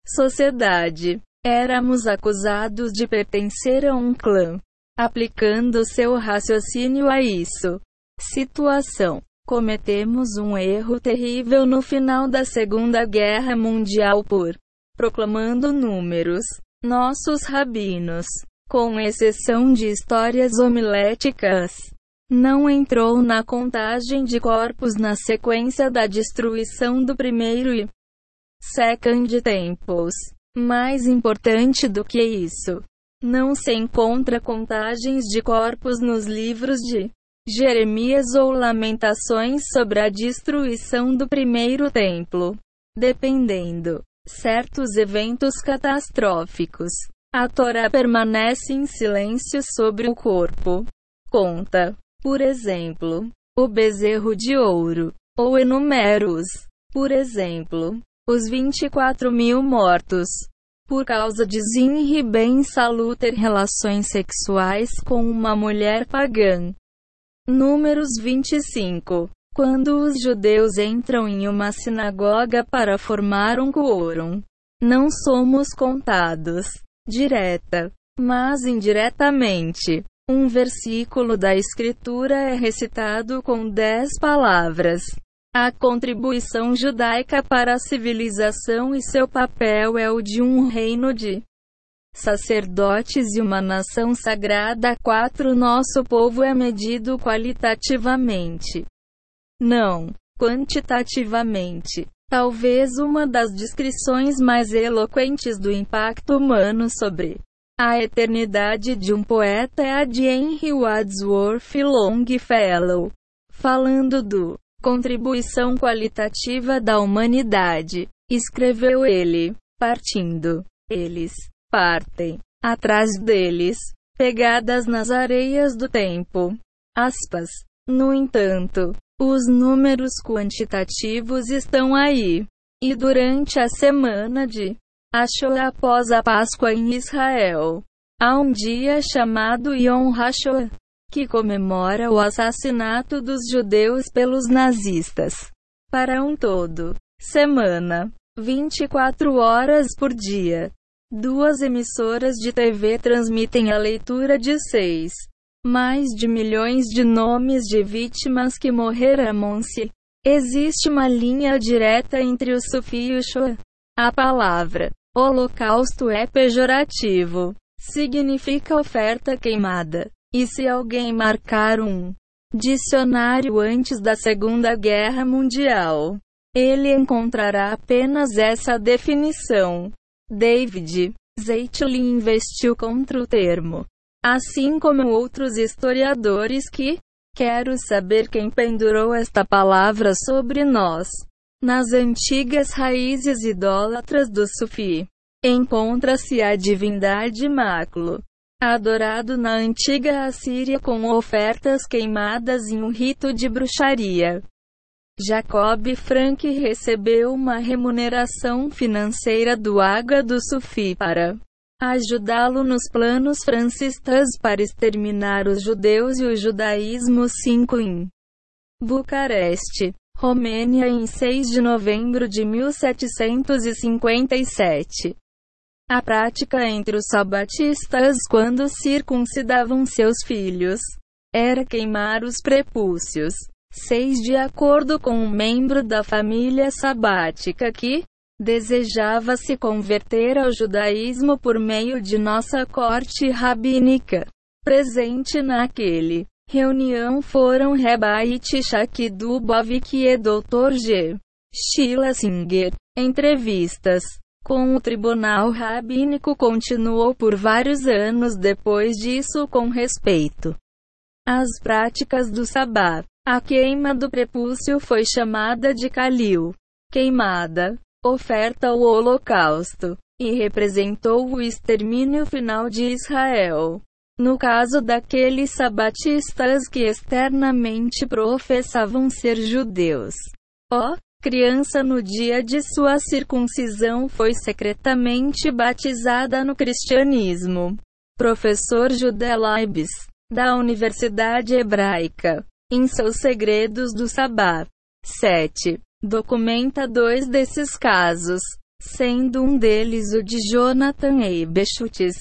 Sociedade. Éramos acusados de pertencer a um clã. Aplicando seu raciocínio a isso. Situação. Cometemos um erro terrível no final da Segunda Guerra Mundial por proclamando números. Nossos rabinos, com exceção de histórias homiléticas, não entrou na contagem de corpos na sequência da destruição do primeiro e second tempos. Mais importante do que isso, não se encontra contagens de corpos nos livros de Jeremias ou Lamentações sobre a destruição do primeiro templo. Dependendo certos eventos catastróficos. A Torá permanece em silêncio sobre o corpo. Conta, por exemplo, o bezerro de ouro, ou enumera-os, por exemplo, os 24 mil mortos, por causa de Zinri Ben Salu ter relações sexuais com uma mulher pagã. Números 25 quando os judeus entram em uma sinagoga para formar um quórum, não somos contados direta, mas indiretamente. Um versículo da Escritura é recitado com dez palavras. A contribuição judaica para a civilização e seu papel é o de um reino de sacerdotes e uma nação sagrada. 4. Nosso povo é medido qualitativamente não, quantitativamente. Talvez uma das descrições mais eloquentes do impacto humano sobre a eternidade de um poeta é a de Henry Wadsworth Longfellow, falando do contribuição qualitativa da humanidade. Escreveu ele, partindo, eles partem, atrás deles, pegadas nas areias do tempo. Aspas. No entanto, os números quantitativos estão aí. E durante a semana de Ashoa após a Páscoa em Israel, há um dia chamado Yom HaShoah, que comemora o assassinato dos judeus pelos nazistas. Para um todo, semana, 24 horas por dia. Duas emissoras de TV transmitem a leitura de seis mais de milhões de nomes de vítimas que morreram-se. Existe uma linha direta entre o Sufi e o Shoah. A palavra holocausto é pejorativo. Significa oferta queimada. E se alguém marcar um dicionário antes da Segunda Guerra Mundial, ele encontrará apenas essa definição. David Zeitlin investiu contra o termo assim como outros historiadores que quero saber quem pendurou esta palavra sobre nós. Nas antigas raízes idólatras do Sufi, encontra-se a divindade Máculo, adorado na antiga Assíria com ofertas queimadas em um rito de bruxaria. Jacob Frank recebeu uma remuneração financeira do Água do Sufi para ajudá-lo nos planos francistas para exterminar os judeus e o judaísmo 5 em Bucareste, Romênia em 6 de novembro de 1757. A prática entre os sabatistas quando circuncidavam seus filhos era queimar os prepúcios. 6 De acordo com um membro da família sabática que, desejava se converter ao judaísmo por meio de nossa corte rabínica. Presente naquele reunião foram Rebait Shaki Dubovik e Dr. G. Sheila Singer. Entrevistas com o tribunal rabínico continuou por vários anos depois disso com respeito às práticas do sabá. A queima do prepúcio foi chamada de Kalil, queimada, oferta ou holocausto, e representou o extermínio final de Israel. No caso daqueles sabatistas que externamente professavam ser judeus, ó, criança no dia de sua circuncisão foi secretamente batizada no cristianismo. Professor Judé Leibes, da Universidade Hebraica, em seus Segredos do Sabá. 7. Documenta dois desses casos, sendo um deles o de Jonathan Eibeschutz,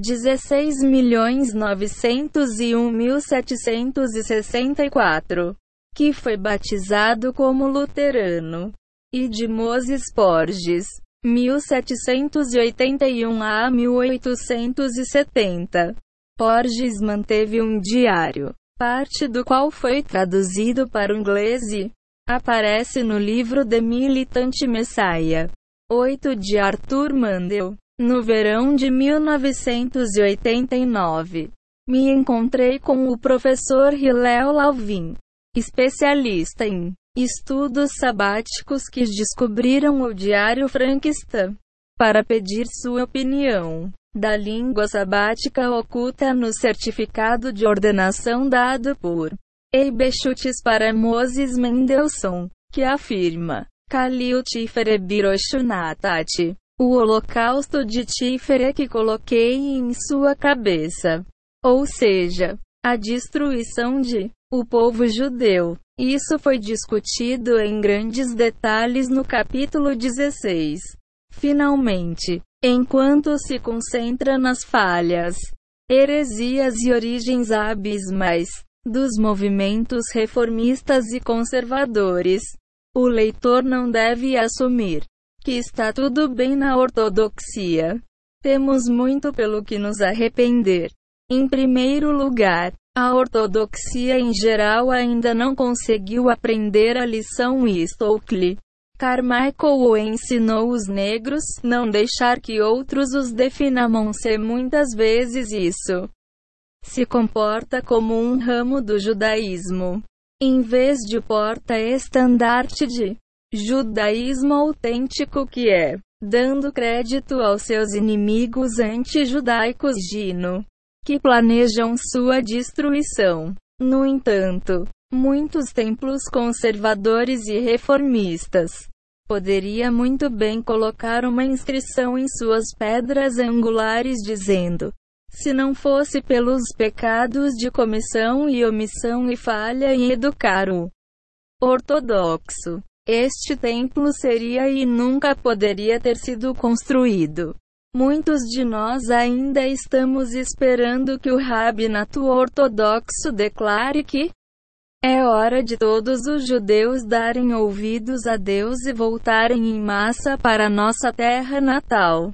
16.901.764 que foi batizado como luterano, e de Moses Porges, 1781 a 1870. Porges manteve um diário, parte do qual foi traduzido para o inglês e aparece no livro The Militant Messiah, 8 de Arthur Mandel. No verão de 1989, me encontrei com o professor Hillel Lalvin, especialista em estudos sabáticos que descobriram o Diário Franquista, para pedir sua opinião da língua sabática oculta no certificado de ordenação dado por Eibeschutz para Moses Mendelssohn, que afirma Kalil Tifere Biroshunatati, o holocausto de Tifere que coloquei em sua cabeça. Ou seja, a destruição de o povo judeu. Isso foi discutido em grandes detalhes no capítulo 16. Finalmente, enquanto se concentra nas falhas, heresias e origens abismais dos movimentos reformistas e conservadores, o leitor não deve assumir que está tudo bem na ortodoxia. Temos muito pelo que nos arrepender. Em primeiro lugar, a ortodoxia em geral ainda não conseguiu aprender a lição Stokely. Carmichael o ensinou os negros, não deixar que outros os definam se muitas vezes isso se comporta como um ramo do judaísmo, em vez de porta-estandarte de judaísmo autêntico que é, dando crédito aos seus inimigos anti-judaicos Gino que planejam sua destruição. No entanto, muitos templos conservadores e reformistas poderia muito bem colocar uma inscrição em suas pedras angulares dizendo: se não fosse pelos pecados de comissão e omissão e falha em educar o ortodoxo, este templo seria e nunca poderia ter sido construído. Muitos de nós ainda estamos esperando que o rabinato ortodoxo declare que é hora de todos os judeus darem ouvidos a Deus e voltarem em massa para nossa terra natal.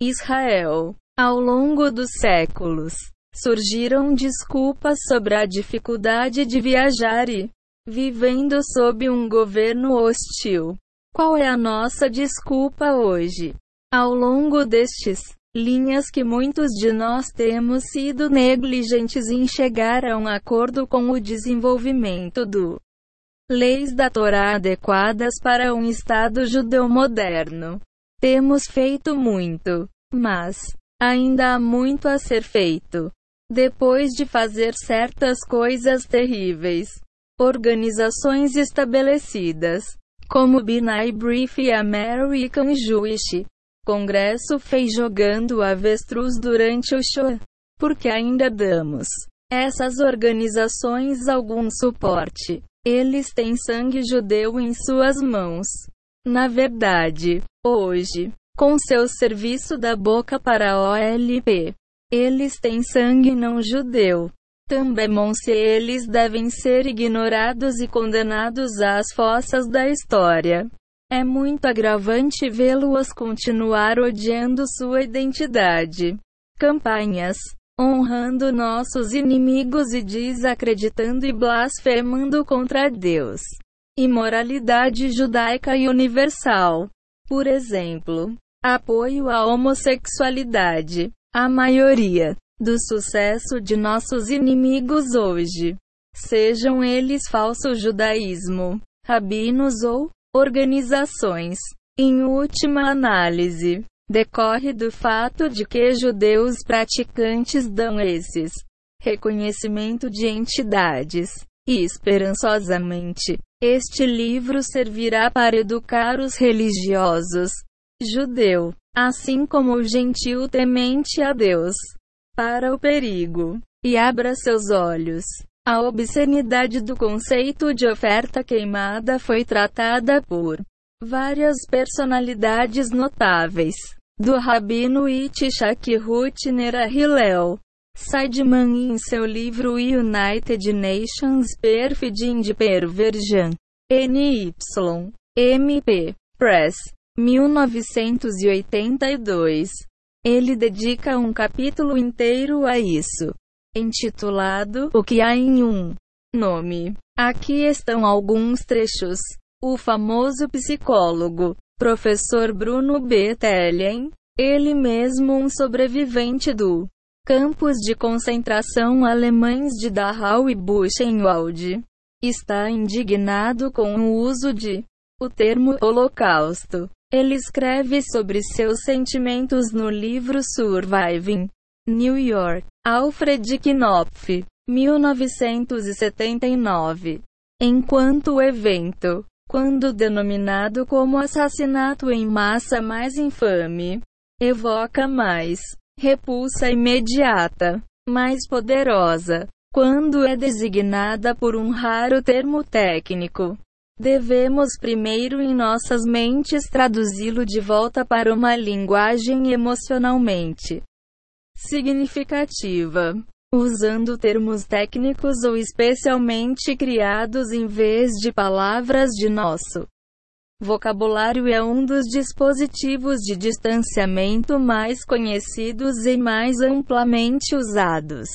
Israel. Ao longo dos séculos, surgiram desculpas sobre a dificuldade de viajar e vivendo sob um governo hostil. Qual é a nossa desculpa hoje? Ao longo destes linhas que muitos de nós temos sido negligentes em chegar a um acordo com o desenvolvimento do leis da Torá adequadas para um Estado judeu moderno. Temos feito muito, mas ainda há muito a ser feito. Depois de fazer certas coisas terríveis, organizações estabelecidas, como Binai Brief e American Jewish, Congresso fez jogando avestruz durante o show. Porque ainda damos essas organizações algum suporte. Eles têm sangue judeu em suas mãos. Na verdade, hoje, com seu serviço da boca para a OLP, eles têm sangue não judeu. Também se eles devem ser ignorados e condenados às fossas da história. É muito agravante vê-los continuar odiando sua identidade. Campanhas honrando nossos inimigos e desacreditando e blasfemando contra Deus. Imoralidade judaica e universal. Por exemplo, apoio à homossexualidade. A maioria do sucesso de nossos inimigos hoje, sejam eles falso judaísmo, rabinos ou organizações, em última análise, decorre do fato de que judeus praticantes dão esses reconhecimento de entidades. E esperançosamente, este livro servirá para educar os religiosos judeu, assim como o gentil temente a Deus, para o perigo, e abra seus olhos. A obscenidade do conceito de oferta queimada foi tratada por várias personalidades notáveis, do Rabino Itchak Rutner Hillel, Sideman em seu livro United Nations Perfiding Perversion, NY, MP, Press, 1982. Ele dedica um capítulo inteiro a isso, intitulado O que há em um nome. Aqui estão alguns trechos. O famoso psicólogo, professor Bruno B. Tellen, ele mesmo um sobrevivente do campos de concentração alemães de Dachau e Buchenwald. Está indignado com o uso de o termo Holocausto. Ele escreve sobre seus sentimentos no livro Surviving New York. Alfred Knopf, 1979. Enquanto o evento, quando denominado como assassinato em massa mais infame, evoca mais repulsa imediata, mais poderosa, quando é designada por um raro termo técnico. Devemos primeiro em nossas mentes traduzi-lo de volta para uma linguagem emocionalmente significativa, usando termos técnicos ou especialmente criados em vez de palavras de nosso Vocabulário é um dos dispositivos de distanciamento mais conhecidos e mais amplamente usados.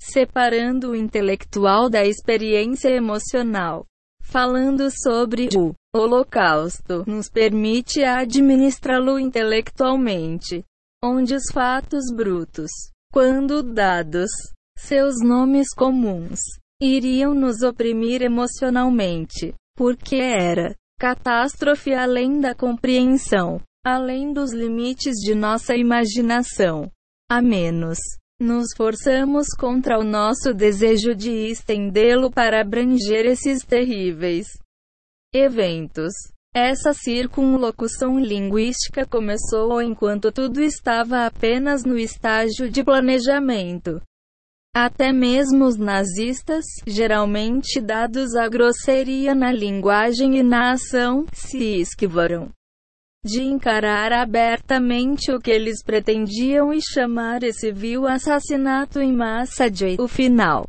Separando o intelectual da experiência emocional. Falando sobre o Holocausto, nos permite administrá-lo intelectualmente, onde os fatos brutos, quando dados, seus nomes comuns, iriam nos oprimir emocionalmente, porque era Catástrofe além da compreensão, além dos limites de nossa imaginação. A menos nos forçamos contra o nosso desejo de estendê-lo para abranger esses terríveis eventos. Essa circunlocução linguística começou enquanto tudo estava apenas no estágio de planejamento. Até mesmo os nazistas, geralmente dados à grosseria na linguagem e na ação, se esquivaram de encarar abertamente o que eles pretendiam e chamar esse vil assassinato em massa de o final.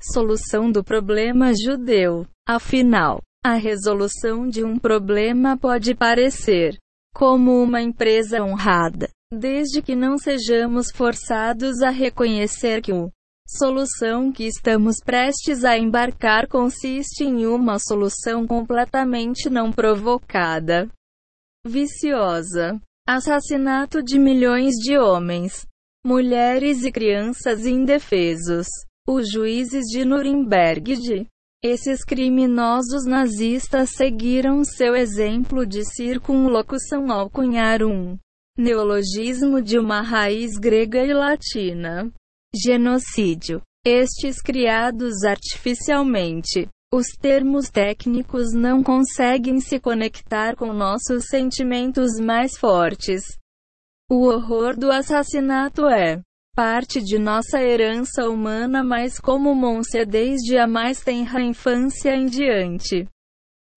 Solução do problema judeu. Afinal, a resolução de um problema pode parecer como uma empresa honrada, desde que não sejamos forçados a reconhecer que o solução que estamos prestes a embarcar consiste em uma solução completamente não provocada, viciosa, assassinato de milhões de homens, mulheres e crianças indefesos. Os juízes de Nuremberg de esses criminosos nazistas seguiram seu exemplo de circunlocução ao cunhar um neologismo de uma raiz grega e latina genocídio. Estes criados artificialmente. Os termos técnicos não conseguem se conectar com nossos sentimentos mais fortes. O horror do assassinato é parte de nossa herança humana mais comum-se desde a mais tenra infância em diante.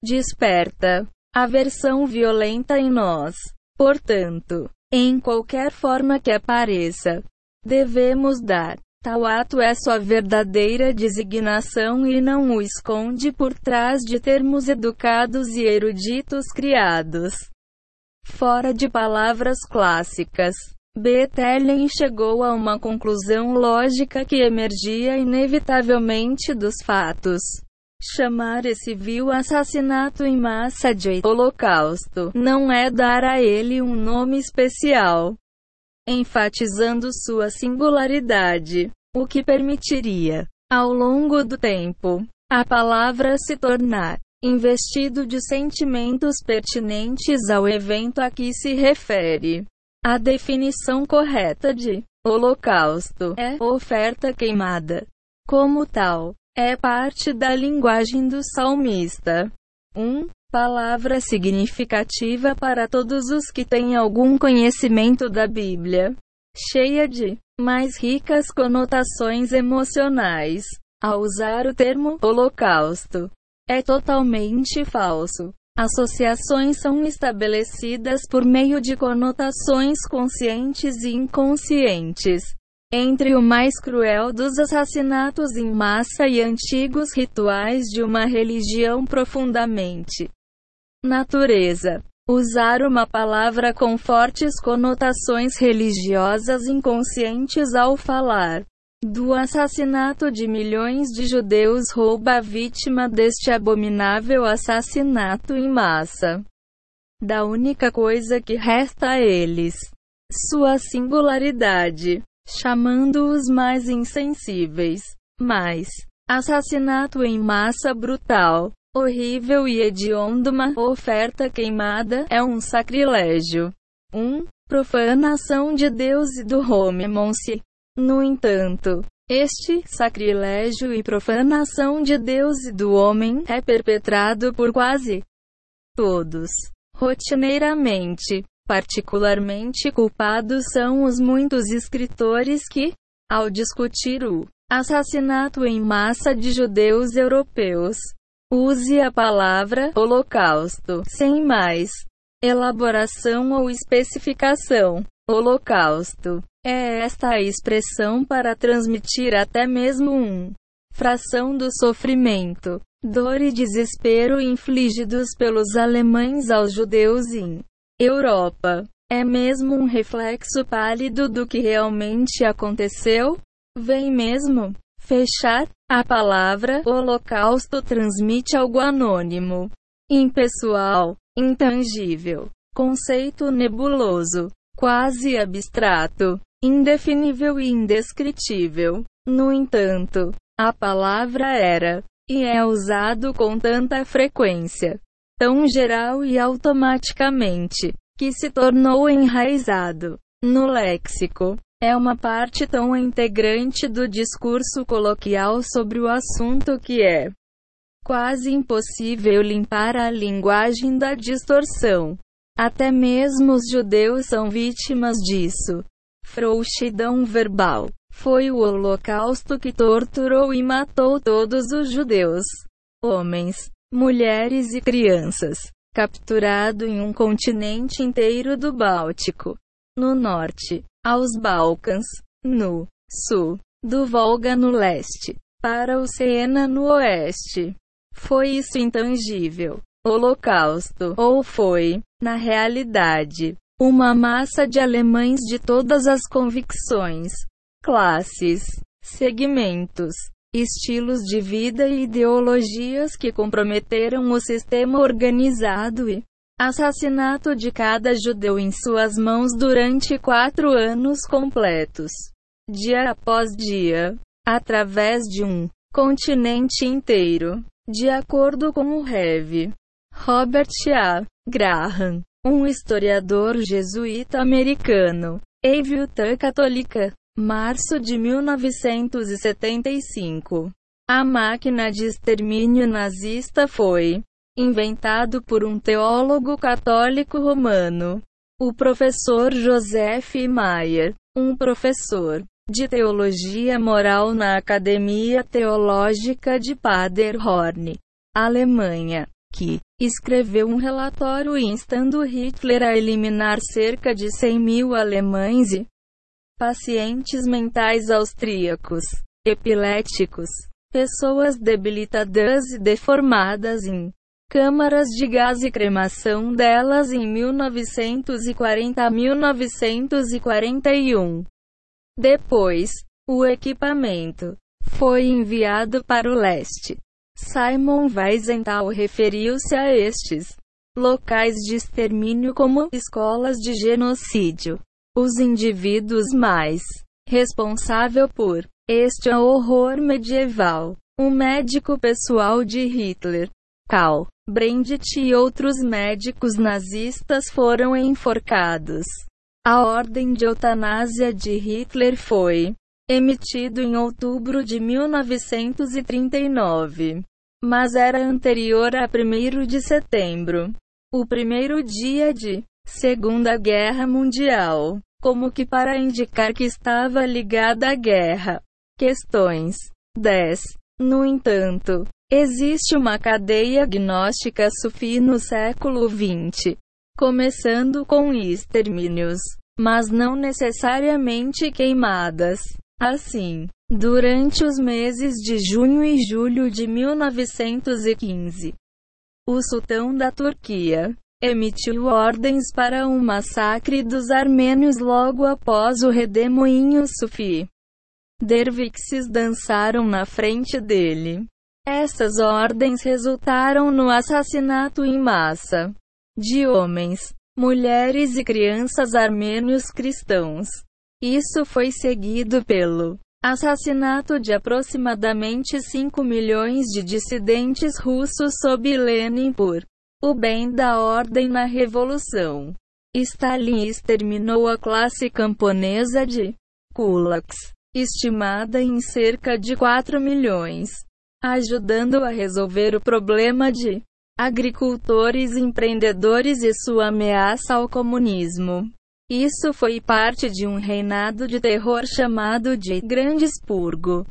Desperta aversão violenta em nós. Portanto, em qualquer forma que apareça, devemos dar. Tal ato é sua verdadeira designação e não o esconde por trás de termos educados e eruditos criados. Fora de palavras clássicas, Bethlen chegou a uma conclusão lógica que emergia inevitavelmente dos fatos. Chamar esse vil assassinato em massa de Holocausto não é dar a ele um nome especial, enfatizando sua singularidade, o que permitiria, ao longo do tempo, a palavra se tornar investido de sentimentos pertinentes ao evento a que se refere. A definição correta de holocausto é oferta queimada. Como tal, é parte da linguagem do salmista. 1. Um, palavra significativa para todos os que têm algum conhecimento da Bíblia. Cheia de mais ricas conotações emocionais. Ao usar o termo holocausto, é totalmente falso. Associações são estabelecidas por meio de conotações conscientes e inconscientes. Entre o mais cruel dos assassinatos em massa e antigos rituais de uma religião profundamente natureza. Usar uma palavra com fortes conotações religiosas inconscientes ao falar do assassinato de milhões de judeus rouba a vítima deste abominável assassinato em massa. Da única coisa que resta a eles. Sua singularidade. Chamando-os mais insensíveis. Mas, assassinato em massa brutal, horrível e hediondo, uma oferta queimada é um sacrilégio. 1. Um, profanação de Deus e do Home-Monse. No entanto, este sacrilégio e profanação de Deus e do homem é perpetrado por quase todos, rotineiramente. Particularmente culpados são os muitos escritores que, ao discutir o assassinato em massa de judeus europeus, use a palavra holocausto sem mais elaboração ou especificação. Holocausto é esta a expressão para transmitir até mesmo um fração do sofrimento, dor e desespero infligidos pelos alemães aos judeus em Europa. É mesmo um reflexo pálido do que realmente aconteceu? Vem mesmo fechar. A palavra holocausto transmite algo anônimo, impessoal, intangível, conceito nebuloso, quase abstrato indefinível e indescritível. No entanto, a palavra era e é usado com tanta frequência, tão geral e automaticamente, que se tornou enraizado no léxico. É uma parte tão integrante do discurso coloquial sobre o assunto que é quase impossível limpar a linguagem da distorção. Até mesmo os judeus são vítimas disso. Frouxidão verbal. Foi o Holocausto que torturou e matou todos os judeus, homens, mulheres e crianças, capturado em um continente inteiro do Báltico, no norte, aos Balcãs, no sul, do Volga no leste, para o Sena no oeste. Foi isso intangível, Holocausto, ou foi, na realidade, uma massa de alemães de todas as convicções, classes, segmentos, estilos de vida e ideologias que comprometeram o sistema organizado e assassinato de cada judeu em suas mãos durante quatro anos completos, dia após dia, através de um continente inteiro, de acordo com o Rev. Robert A. Graham um historiador jesuíta americano. Evilta Católica. Março de 1975. A máquina de extermínio nazista foi inventado por um teólogo católico romano, o professor Joseph Mayer, um professor de teologia moral na Academia Teológica de Paderborn, Alemanha que escreveu um relatório instando Hitler a eliminar cerca de 100 mil alemães e pacientes mentais austríacos, epiléticos, pessoas debilitadas e deformadas em câmaras de gás e cremação delas em 1940 a 1941. Depois, o equipamento foi enviado para o leste, Simon Wiesenthal referiu-se a estes locais de extermínio como escolas de genocídio. Os indivíduos mais responsável por este horror medieval, o médico pessoal de Hitler, Karl Brandt e outros médicos nazistas foram enforcados. A ordem de eutanásia de Hitler foi emitido em outubro de 1939, mas era anterior a 1 de setembro, o primeiro dia de Segunda Guerra Mundial, como que para indicar que estava ligada à guerra. Questões 10. No entanto, existe uma cadeia gnóstica sufi no século XX, começando com extermínios, mas não necessariamente queimadas. Assim, durante os meses de junho e julho de 1915, o sultão da Turquia emitiu ordens para um massacre dos armênios logo após o redemoinho sufi. Dervixes dançaram na frente dele. Essas ordens resultaram no assassinato em massa de homens, mulheres e crianças armênios cristãos. Isso foi seguido pelo assassinato de aproximadamente 5 milhões de dissidentes russos sob Lenin por o bem da ordem na revolução. Stalin exterminou a classe camponesa de kulaks, estimada em cerca de 4 milhões, ajudando a resolver o problema de agricultores empreendedores e sua ameaça ao comunismo. Isso foi parte de um reinado de terror chamado de Grande Expurgo,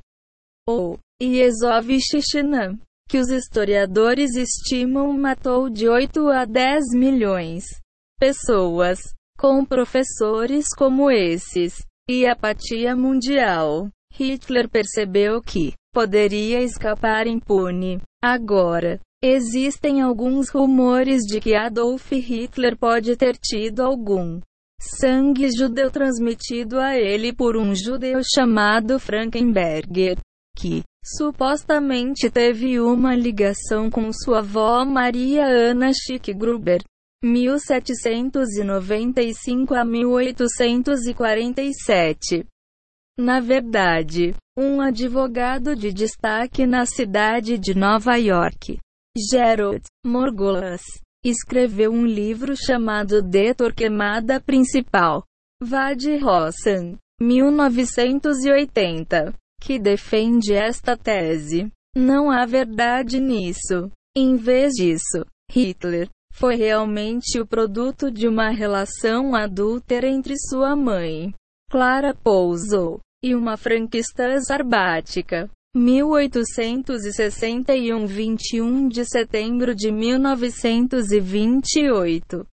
ou Yezovishchina, que os historiadores estimam matou de 8 a 10 milhões pessoas, com professores como esses, e apatia mundial. Hitler percebeu que poderia escapar impune. Agora, existem alguns rumores de que Adolf Hitler pode ter tido algum sangue judeu transmitido a ele por um judeu chamado Frankenberger, que supostamente teve uma ligação com sua avó Maria Ana Schick Gruber, 1795 a 1847. Na verdade, um advogado de destaque na cidade de Nova York, Gerald Morgolas, escreveu um livro chamado De Torquemada Principal. Vad Rossan, 1980, que defende esta tese. Não há verdade nisso. Em vez disso, Hitler foi realmente o produto de uma relação adúltera entre sua mãe, Clara Pouso, e uma franquista zarbática. 1861 21 de setembro de 1928.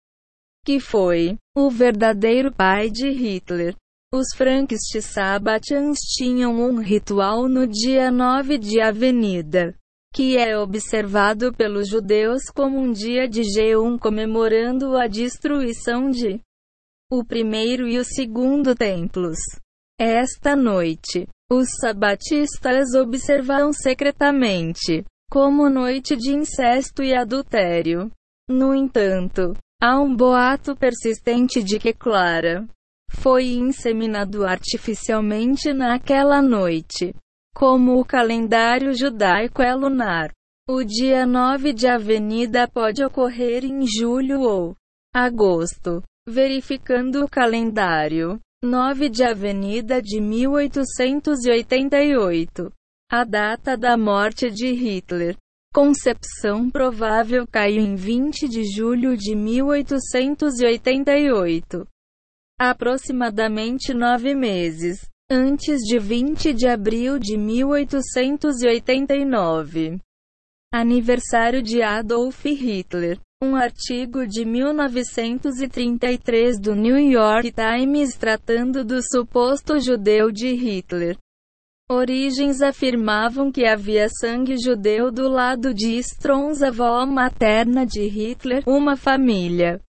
Que foi o verdadeiro pai de Hitler. Os Frankists Sabbatians tinham um ritual no dia 9 de Avenida, que é observado pelos judeus como um dia de jejum comemorando a destruição de o primeiro e o segundo templos. Esta noite, os sabatistas observam secretamente, como noite de incesto e adultério. No entanto, há um boato persistente de que Clara foi inseminado artificialmente naquela noite. Como o calendário judaico é lunar, o dia 9 de Avenida pode ocorrer em julho ou agosto. Verificando o calendário, 9 de Avenida de 1888. A data da morte de Hitler. Concepção provável caiu em 20 de julho de 1888. Aproximadamente nove meses antes de 20 de abril de 1889. Aniversário de Adolf Hitler. Um artigo de 1933 do New York Times tratando do suposto judeu de Hitler. Origens afirmavam que havia sangue judeu do lado de Strons, avó materna de Hitler, uma família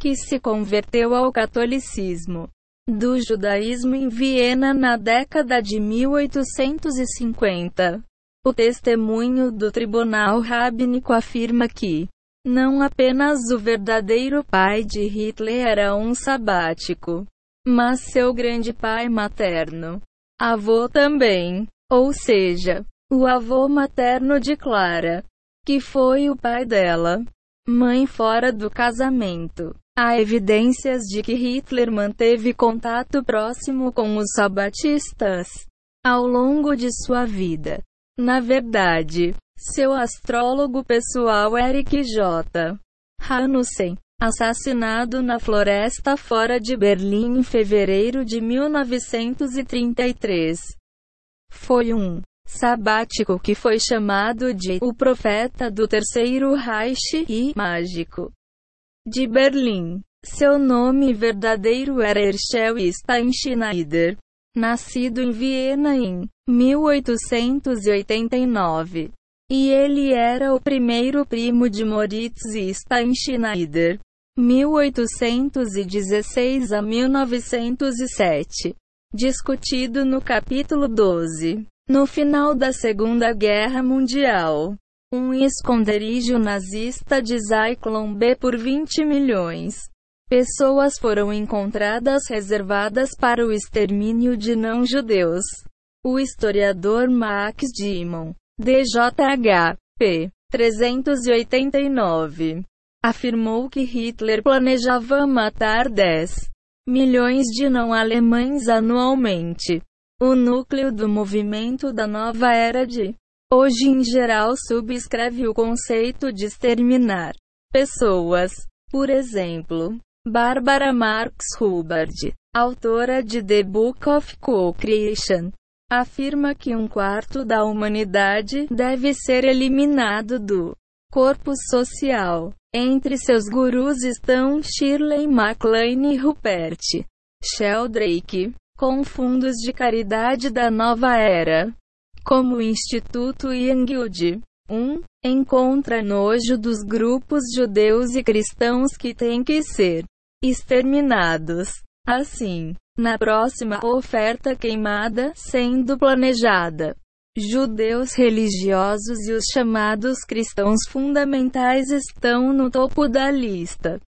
que se converteu ao catolicismo do judaísmo em Viena na década de 1850. O testemunho do tribunal rabínico afirma que não apenas o verdadeiro pai de Hitler era um sabático, mas seu grande pai materno, avô também, ou seja, o avô materno de Clara, que foi o pai dela, mãe fora do casamento. Há evidências de que Hitler manteve contato próximo com os sabatistas ao longo de sua vida. Na verdade, seu astrólogo pessoal Eric J. Hanussen, assassinado na floresta fora de Berlim em fevereiro de 1933, foi um sabático que foi chamado de o profeta do terceiro Reich e mágico de Berlim. Seu nome verdadeiro era Herschel Steinschneider, nascido em Viena em 1889. E ele era o primeiro primo de Moritz Steinschneider, 1816 a 1907. Discutido no capítulo 12. No final da Segunda Guerra Mundial, um esconderijo nazista de Zyklon B por 20 milhões. Pessoas foram encontradas reservadas para o extermínio de não-judeus. O historiador Max Dimon, DJH, p. 389, afirmou que Hitler planejava matar 10 milhões de não-alemães anualmente. O núcleo do movimento da nova era de hoje em geral subscreve o conceito de exterminar pessoas. Por exemplo, Barbara Marx Hubbard, autora de The Book of Co-Creation, afirma que um quarto da humanidade deve ser eliminado do corpo social. Entre seus gurus estão Shirley MacLaine e Rupert Sheldrake, com fundos de caridade da nova era, como o Instituto Young 1. Encontra nojo dos grupos judeus e cristãos que têm que ser exterminados. Assim, na próxima oferta queimada sendo planejada, judeus religiosos e os chamados cristãos fundamentais estão no topo da lista.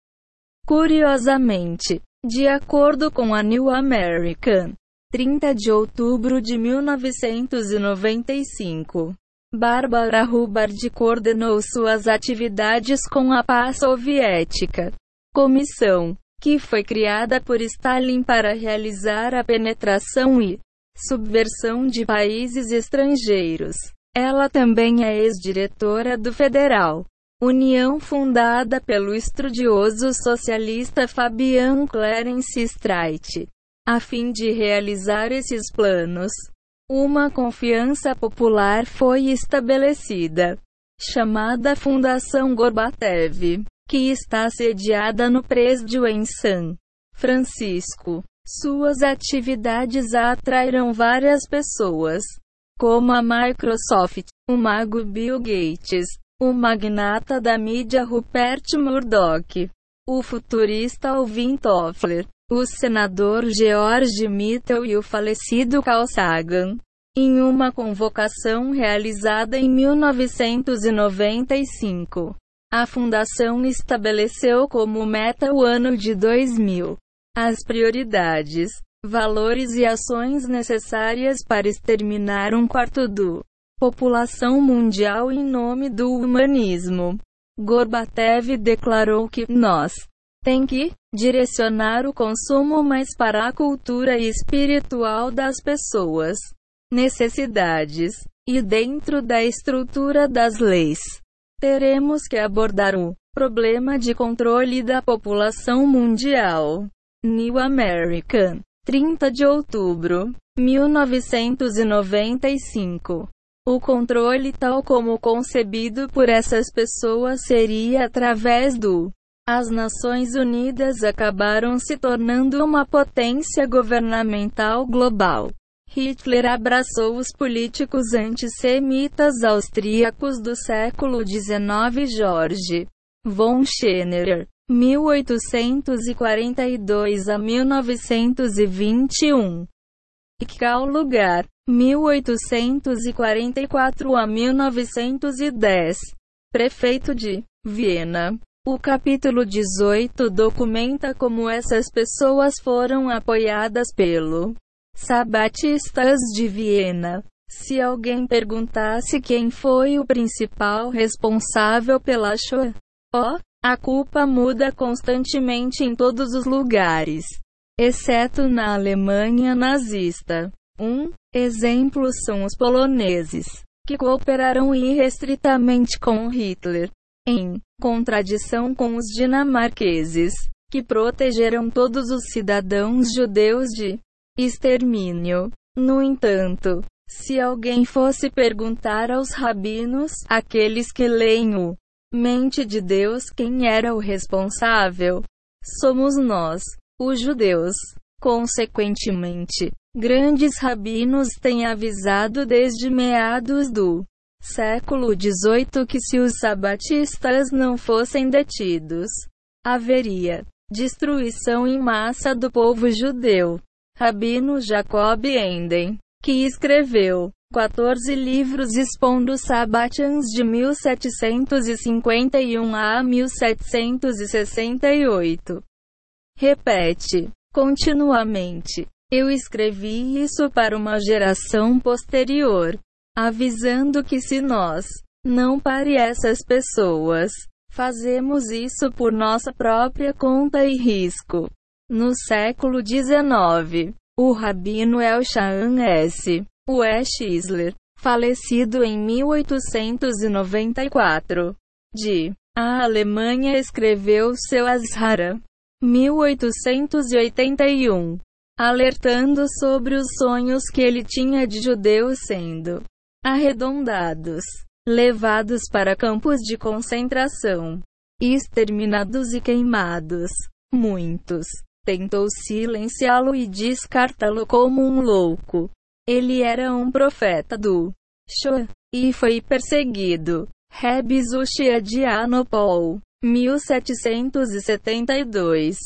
Curiosamente, de acordo com a New American, 30 de outubro de 1995, Barbara Hubbard coordenou suas atividades com a paz soviética. Comissão, que foi criada por Stalin para realizar a penetração e subversão de países estrangeiros. Ela também é ex-diretora do Federal União fundada pelo estudioso socialista Fabian Clarence Streit. A fim de realizar esses planos, uma confiança popular foi estabelecida, chamada Fundação Gorbachev, que está sediada no Presídio em San Francisco. Suas atividades atraíram várias pessoas, como a Microsoft, o mago Bill Gates, o magnata da mídia Rupert Murdoch, o futurista Alvin Toffler, o senador George Mitchell e o falecido Carl Sagan. Em uma convocação realizada em 1995, a fundação estabeleceu como meta o ano de 2000. As prioridades, valores e ações necessárias para exterminar um quarto do população mundial em nome do humanismo. Gorbachev declarou que nós tem que direcionar o consumo mais para a cultura espiritual das pessoas, necessidades, e dentro da estrutura das leis. Teremos que abordar o problema de controle da população mundial. New American, 30 de outubro, 1995. O controle tal como concebido por essas pessoas seria através do as Nações Unidas acabaram se tornando uma potência governamental global. Hitler abraçou os políticos antissemitas austríacos do século XIX George von Schenner, 1842 a 1921. E qual lugar 1844 a 1910. Prefeito de Viena. O capítulo 18 documenta como essas pessoas foram apoiadas pelo Sabatistas de Viena. Se alguém perguntasse quem foi o principal responsável pela Shoah, oh, a culpa muda constantemente em todos os lugares, exceto na Alemanha nazista. Um exemplo são os poloneses, que cooperaram irrestritamente com Hitler, em contradição com os dinamarqueses, que protegeram todos os cidadãos judeus de extermínio. No entanto, se alguém fosse perguntar aos rabinos, aqueles que leem o mente de Deus, quem era o responsável, somos nós, os judeus. Consequentemente, grandes rabinos têm avisado desde meados do século XVIII que se os sabatistas não fossem detidos, haveria destruição em massa do povo judeu. Rabino Jacob Enden, que escreveu 14 livros expondo Sabbatians de 1751 a 1768. Repete continuamente. Eu escrevi isso para uma geração posterior, avisando que se nós não pare essas pessoas, fazemos isso por nossa própria conta e risco. No século XIX, o rabino Elshaan S. West Isler, falecido em 1894, de a Alemanha escreveu seu Azhara, 1881, alertando sobre os sonhos que ele tinha de judeus sendo arredondados, levados para campos de concentração, exterminados e queimados. Muitos tentou silenciá-lo e descartá-lo como um louco. Ele era um profeta do Shoah e foi perseguido. Rebbe Zushia de Anopol, 1772,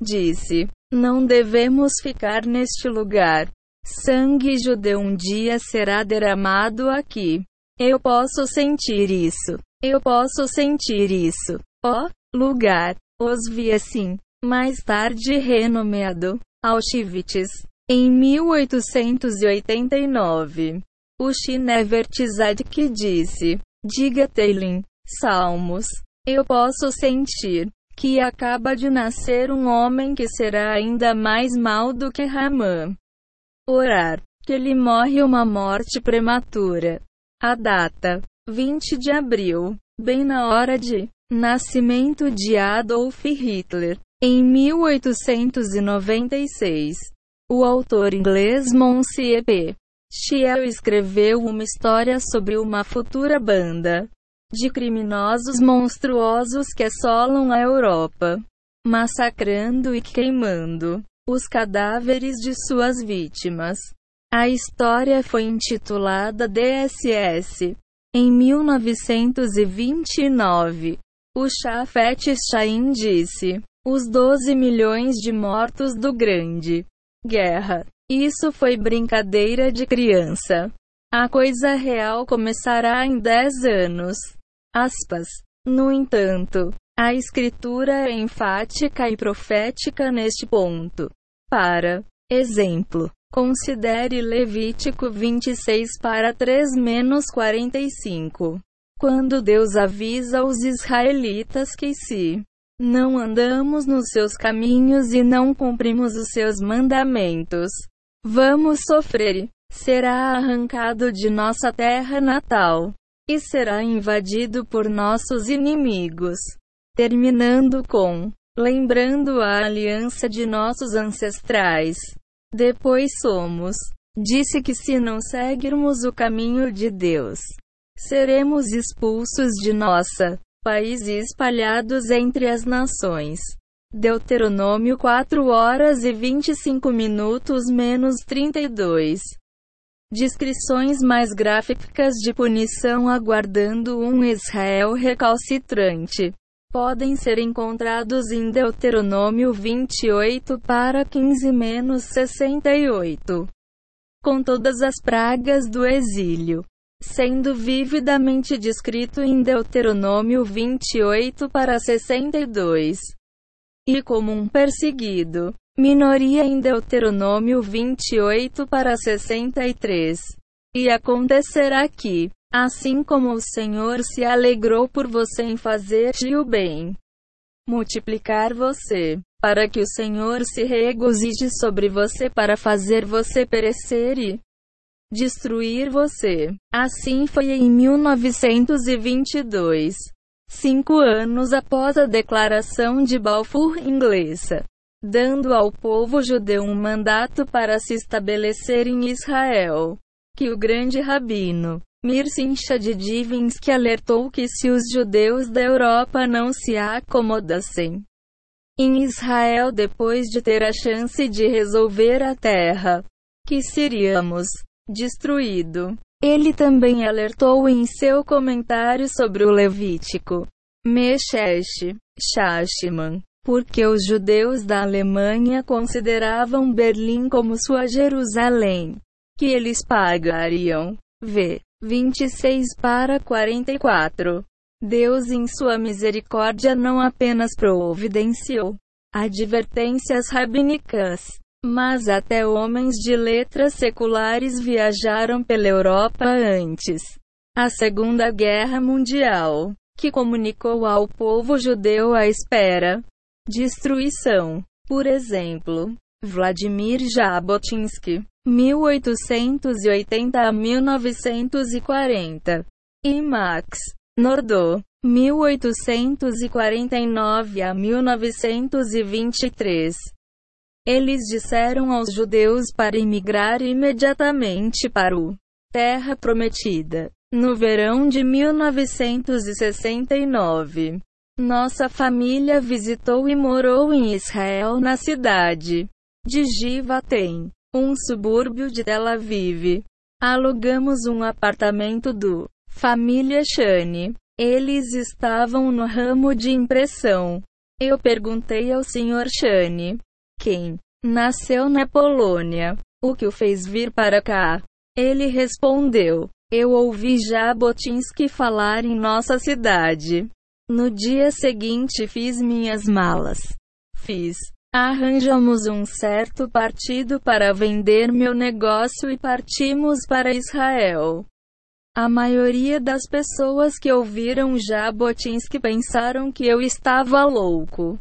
disse: Não devemos ficar neste lugar. Sangue judeu um dia será derramado aqui. Eu posso sentir isso. Eu posso sentir isso. Ó oh, lugar. Os vi assim mais tarde renomeado Auschwitz, em 1889. O Shinever Tzadik disse: Diga Teilin, Salmos, eu posso sentir que acaba de nascer um homem que será ainda mais mal do que Ramã. Orar, que ele morre uma morte prematura. A data: 20 de abril, bem na hora de nascimento de Adolf Hitler. Em 1896, o autor inglês Monsieur P. Shiel escreveu uma história sobre uma futura banda de criminosos monstruosos que assolam a Europa, massacrando e queimando os cadáveres de suas vítimas. A história foi intitulada DSS. Em 1929, o Shafet Shain disse: os 12 milhões de mortos do Grande Guerra. Isso foi brincadeira de criança. A coisa real começará em 10 anos. Aspas. No entanto, a escritura é enfática e profética neste ponto. Para exemplo, considere Levítico 26 para 3-45. Quando Deus avisa os israelitas que se não andamos nos seus caminhos e não cumprimos os seus mandamentos. Vamos sofrer. Será arrancado de nossa terra natal e será invadido por nossos inimigos. Terminando com lembrando a aliança de nossos ancestrais. Depois somos. Disse que se não seguirmos o caminho de Deus, seremos expulsos de nossa países espalhados entre as nações. Deuteronômio 4 horas e 25 minutos menos 32. Descrições mais gráficas de punição aguardando um Israel recalcitrante podem ser encontrados em Deuteronômio 28 para 15 menos 68. com todas as pragas do exílio, sendo vividamente descrito em Deuteronômio 28 para 62, e como um perseguido, minoria em Deuteronômio 28 para 63. E acontecerá que, assim como o Senhor se alegrou por você em fazer-lhe o bem, multiplicar você, para que o Senhor se regozije sobre você para fazer você perecer e destruir você. Assim foi em 1922, cinco anos após a declaração de Balfour inglesa, dando ao povo judeu um mandato para se estabelecer em Israel, que o grande rabino Mircea de Divins alertou que se os judeus da Europa não se acomodassem em Israel depois de ter a chance de resolver a terra, que seríamos destruído. Ele também alertou em seu comentário sobre o Levítico, Meshesh, Shashman, porque os judeus da Alemanha consideravam Berlim como sua Jerusalém, que eles pagariam. V. 26 para 44. Deus, em sua misericórdia, não apenas providenciou advertências rabínicas, mas até homens de letras seculares viajaram pela Europa antes. A Segunda Guerra Mundial, que comunicou ao povo judeu a espera destruição. Por exemplo, Vladimir Jabotinsky, 1880 a 1940, e Max Nordau, 1849 a 1923. Eles disseram aos judeus para imigrar imediatamente para o Terra Prometida. No verão de 1969, nossa família visitou e morou em Israel na cidade de Givatem, um subúrbio de Tel Aviv. Alugamos um apartamento do Família Shane. Eles estavam no ramo de impressão. Eu perguntei ao Sr. Shane, quem nasceu na Polônia, o que o fez vir para cá. Ele respondeu: Eu ouvi Jabotinsky falar em nossa cidade. No dia seguinte fiz minhas malas. Fiz. Arranjamos um certo partido para vender meu negócio e partimos para Israel. A maioria das pessoas que ouviram Jabotinsky pensaram que eu estava louco.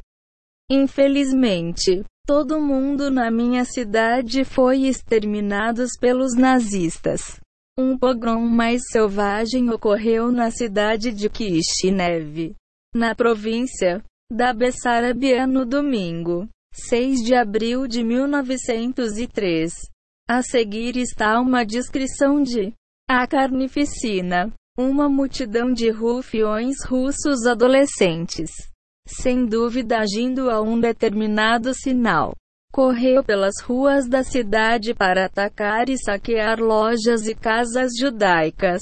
Infelizmente, todo mundo na minha cidade foi exterminado pelos nazistas. Um pogrom mais selvagem ocorreu na cidade de Kishinev, na província da Bessarabia no domingo, 6 de abril de 1903. A seguir está uma descrição de a carnificina. Uma multidão de rufiões russos adolescentes, sem dúvida agindo a um determinado sinal, correu pelas ruas da cidade para atacar e saquear lojas e casas judaicas.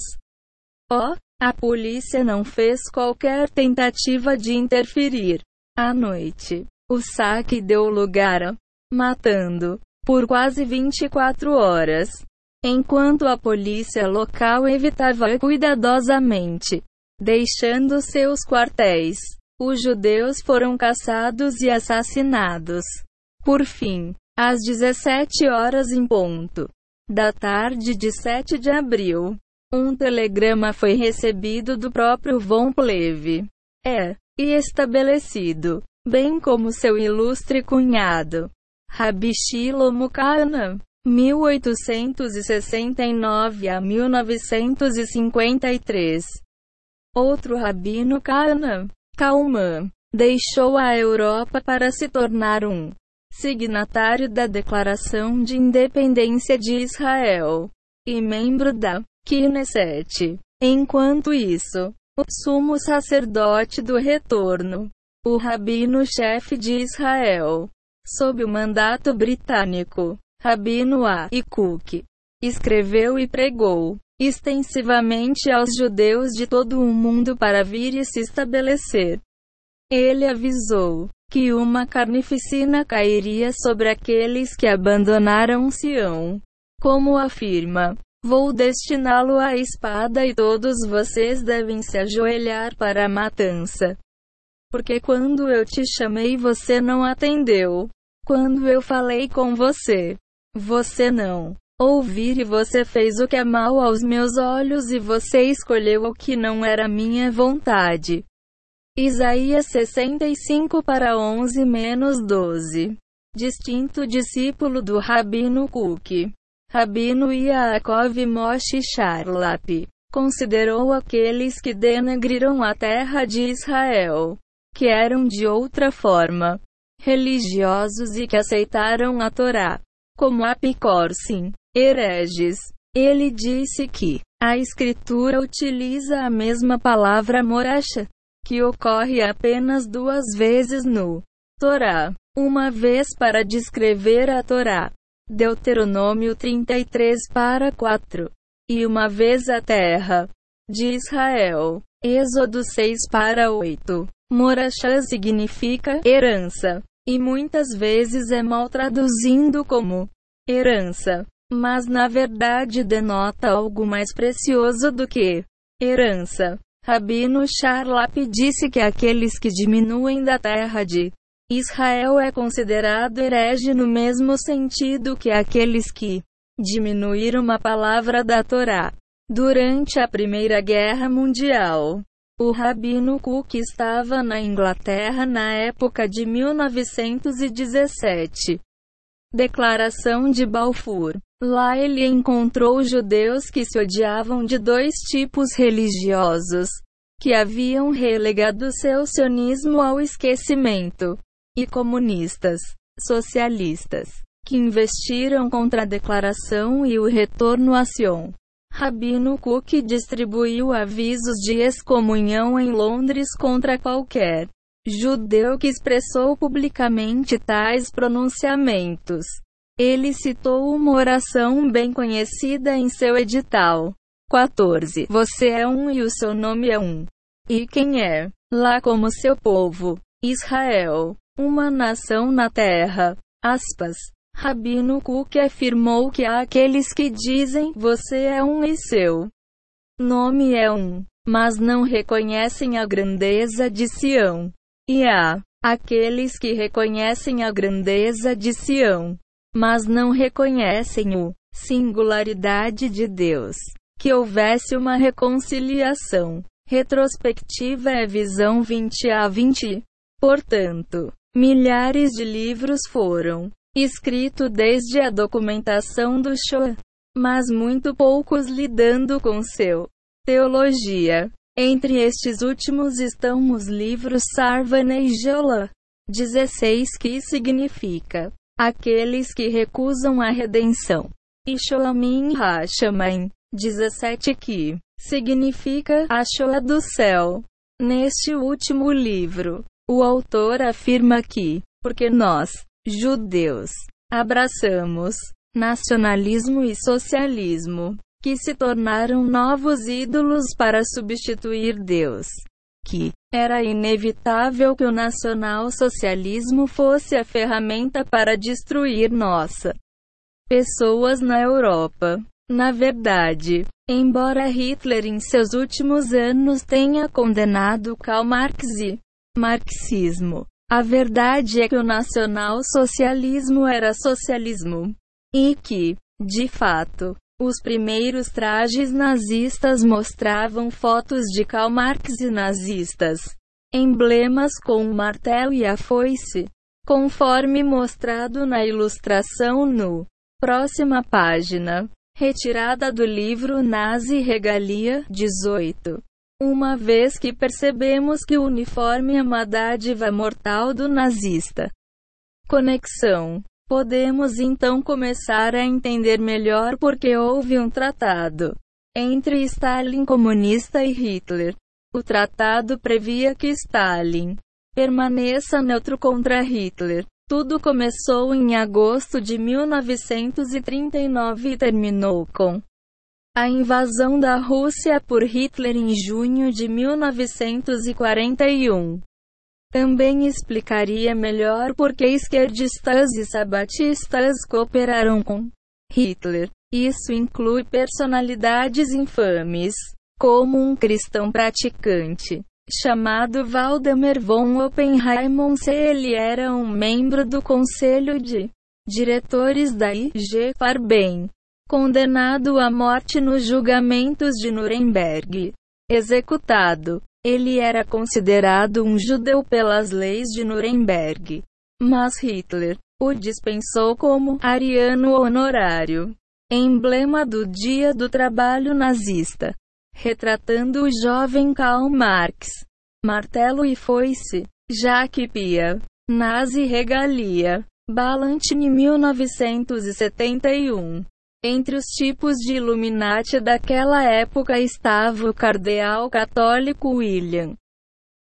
Oh, a polícia não fez qualquer tentativa de interferir. À noite, o saque deu lugar a matando por quase 24 horas enquanto a polícia local evitava cuidadosamente, deixando seus quartéis. Os judeus foram caçados e assassinados. Por fim, às 17 horas em ponto da tarde de 7 de abril, um telegrama foi recebido do próprio Von Pleve. É, e estabelecido, bem como seu ilustre cunhado, Rabi Shlomo 1869 a 1953. Outro rabino Kahana, Kalman, deixou a Europa para se tornar um signatário da Declaração de Independência de Israel e membro da Knesset. Enquanto isso, o sumo sacerdote do retorno, o rabino-chefe de Israel, sob o mandato britânico, Rabino A. e Cook, escreveu e pregou extensivamente aos judeus de todo o mundo para vir e se estabelecer. Ele avisou que uma carnificina cairia sobre aqueles que abandonaram Sião. como afirma. Vou destiná-lo à espada e todos vocês devem se ajoelhar para a matança. Porque quando eu te chamei você não atendeu. Quando eu falei com você, você não ouvir e você fez o que é mal aos meus olhos e você escolheu o que não era minha vontade. Isaías 65 para 11 menos 12. Distinto discípulo do Rabino Cook. Rabino Yaakov Moshe Charlap considerou aqueles que denegriram a terra de Israel, que eram de outra forma religiosos e que aceitaram a Torá, como apicorsim, hereges. Ele disse que a escritura utiliza a mesma palavra moracha, que ocorre apenas duas vezes no Torá, uma vez para descrever a Torá Deuteronômio 33 para 4. E uma vez a terra de Israel. Êxodo 6 para 8. Morachã significa herança. E muitas vezes é mal traduzindo como herança. Mas na verdade denota algo mais precioso do que herança. Rabino Charlap disse que aqueles que diminuem da terra de Israel é considerado herege no mesmo sentido que aqueles que diminuíram a palavra da Torá. Durante a Primeira Guerra Mundial, o Rabino Cook estava na Inglaterra na época de 1917. Declaração de Balfour. Lá ele encontrou judeus que se odiavam de dois tipos religiosos, que haviam relegado seu sionismo ao esquecimento e comunistas, socialistas, que investiram contra a declaração e o retorno a Sion. Rabino Cook distribuiu avisos de excomunhão em Londres contra qualquer judeu que expressou publicamente tais pronunciamentos. Ele citou uma oração bem conhecida em seu edital. 14. Você é um e o seu nome é um. E quem é? Lá como seu povo, Israel uma nação na terra. Aspas. Rabino Cook afirmou que há aqueles que dizem, você é um e seu nome é um, mas não reconhecem a grandeza de Sião. E há aqueles que reconhecem a grandeza de Sião, mas não reconhecem o singularidade de Deus. Que houvesse uma reconciliação. Retrospectiva é visão 20 a 20. Portanto, Milhares de livros foram escritos desde a documentação do Shoah, mas muito poucos lidando com seu teologia. Entre estes últimos estão os livros Sarvana e Jola, 16 que significa aqueles que recusam a redenção, Shoamin Hashaman, 17 que significa a Shoah do céu. Neste último livro, o autor afirma que, porque nós, judeus, abraçamos nacionalismo e socialismo, que se tornaram novos ídolos para substituir Deus, que era inevitável que o nacional-socialismo fosse a ferramenta para destruir nossa pessoas na Europa. Na verdade, embora Hitler em seus últimos anos tenha condenado Karl Marx e marxismo. A verdade é que o nacional-socialismo era socialismo. E que, de fato, os primeiros trajes nazistas mostravam fotos de Karl Marx e nazistas. Emblemas com o martelo e a foice. Conforme mostrado na ilustração no próxima página. Retirada do livro Nazi Regalia 18. Uma vez que percebemos que o uniforme é uma dádiva mortal do nazista. Conexão. Podemos então começar a entender melhor porque houve um tratado entre Stalin comunista e Hitler. O tratado previa que Stalin permaneça neutro contra Hitler. Tudo começou em agosto de 1939 e terminou com a invasão da Rússia por Hitler em junho de 1941 também explicaria melhor por que esquerdistas e sabatistas cooperaram com Hitler. Isso inclui personalidades infames, como um cristão praticante, chamado Waldemar von Oppenheim. Ele era um membro do conselho de diretores da IG Farben, condenado à morte nos julgamentos de Nuremberg. Executado. Ele era considerado um judeu pelas leis de Nuremberg. Mas Hitler o dispensou como ariano honorário, emblema do Dia do Trabalho nazista, retratando o jovem Karl Marx. Martelo e foice, Jacques Pia, Nazi regalia, Ballantine 1971. Entre os tipos de Illuminati daquela época estava o cardeal católico William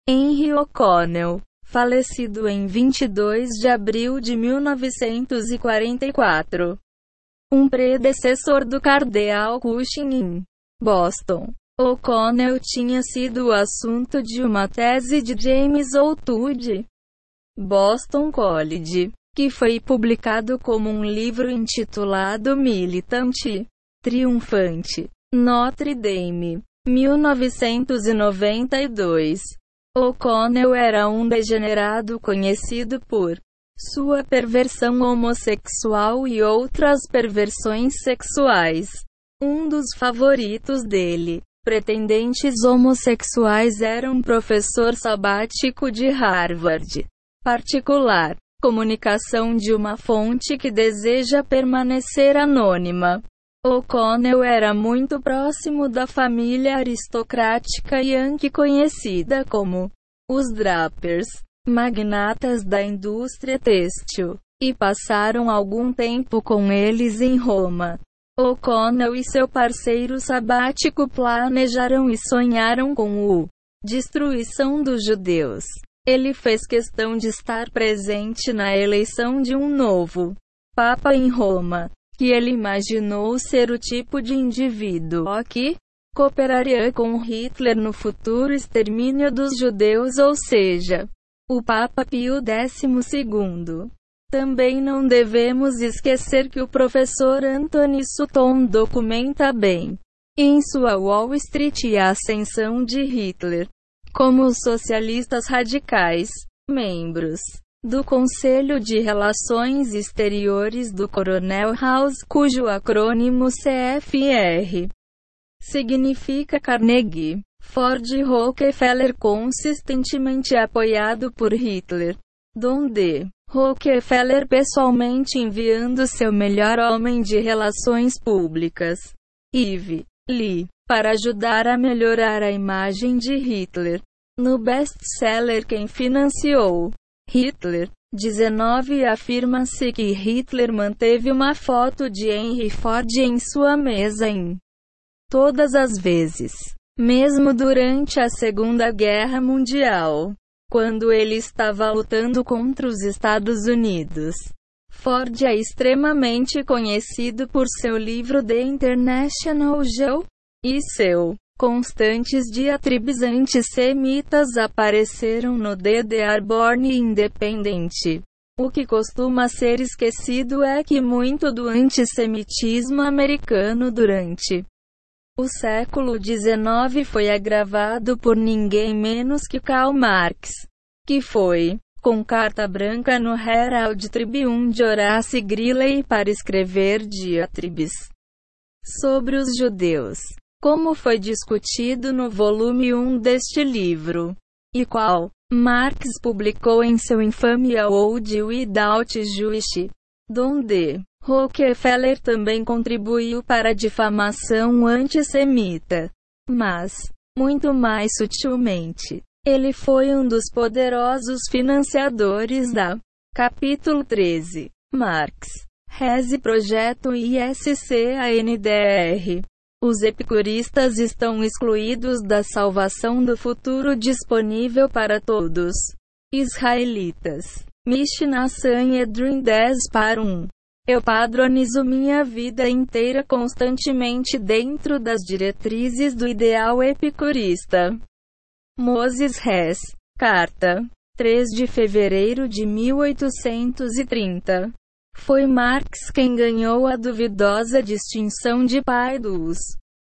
Henry O'Connell, falecido em 22 de abril de 1944. Um predecessor do cardeal Cushing em Boston. O'Connell tinha sido o assunto de uma tese de James O'Toole, Boston College, que foi publicado como um livro intitulado Militante Triunfante, Notre Dame, 1992. O'Connell era um degenerado conhecido por sua perversão homossexual e outras perversões sexuais. Um dos favoritos dele, pretendentes homossexuais, era um professor sabático de Harvard. Particular. Comunicação de uma fonte que deseja permanecer anônima. O'Connell era muito próximo da família aristocrática Yankee conhecida como os Drapers, magnatas da indústria têxtil, e passaram algum tempo com eles em Roma. O'Connell e seu parceiro sabático planejaram e sonharam com o destruição dos judeus. Ele fez questão de estar presente na eleição de um novo Papa em Roma que ele imaginou ser o tipo de indivíduo que cooperaria com Hitler no futuro extermínio dos judeus, ou seja, o Papa Pio XII. Também não devemos esquecer que o professor Anthony Sutton documenta bem, em sua Wall Street, a ascensão de Hitler, como os socialistas radicais, membros do Conselho de Relações Exteriores do Coronel House, cujo acrônimo CFR significa Carnegie, Ford Rockefeller consistentemente apoiado por Hitler, donde Rockefeller pessoalmente enviando seu melhor homem de relações públicas, Yves Lee, para ajudar a melhorar a imagem de Hitler. No best-seller Quem Financiou Hitler. 19 Afirma-se que Hitler manteve uma foto de Henry Ford em sua mesa em todas as vezes, mesmo durante a Segunda Guerra Mundial, quando ele estava lutando contra os Estados Unidos. Ford é extremamente conhecido por seu livro The International Jew e seu Constantes diatribes antissemitas apareceram no DDR Born Independente. O que costuma ser esquecido é que muito do antissemitismo americano durante o século XIX foi agravado por ninguém menos que Karl Marx, que foi, com carta branca no Herald Tribune de Horace Greeley para escrever diatribes sobre os judeus como foi discutido no volume 1 deste livro, e qual Marx publicou em seu infame Old Without Juice, donde Rockefeller também contribuiu para a difamação antissemita. Mas, muito mais sutilmente, ele foi um dos poderosos financiadores da Capítulo 13. Marx. Reze Projeto ISC-ANDR. Os epicuristas estão excluídos da salvação do futuro disponível para todos. Israelitas. Mishnah Sanhedrin 10 para 1. Eu padronizo minha vida inteira constantemente dentro das diretrizes do ideal epicurista. Moses Hess. Carta. 3 de fevereiro de 1830. Foi Marx quem ganhou a duvidosa distinção de pai dos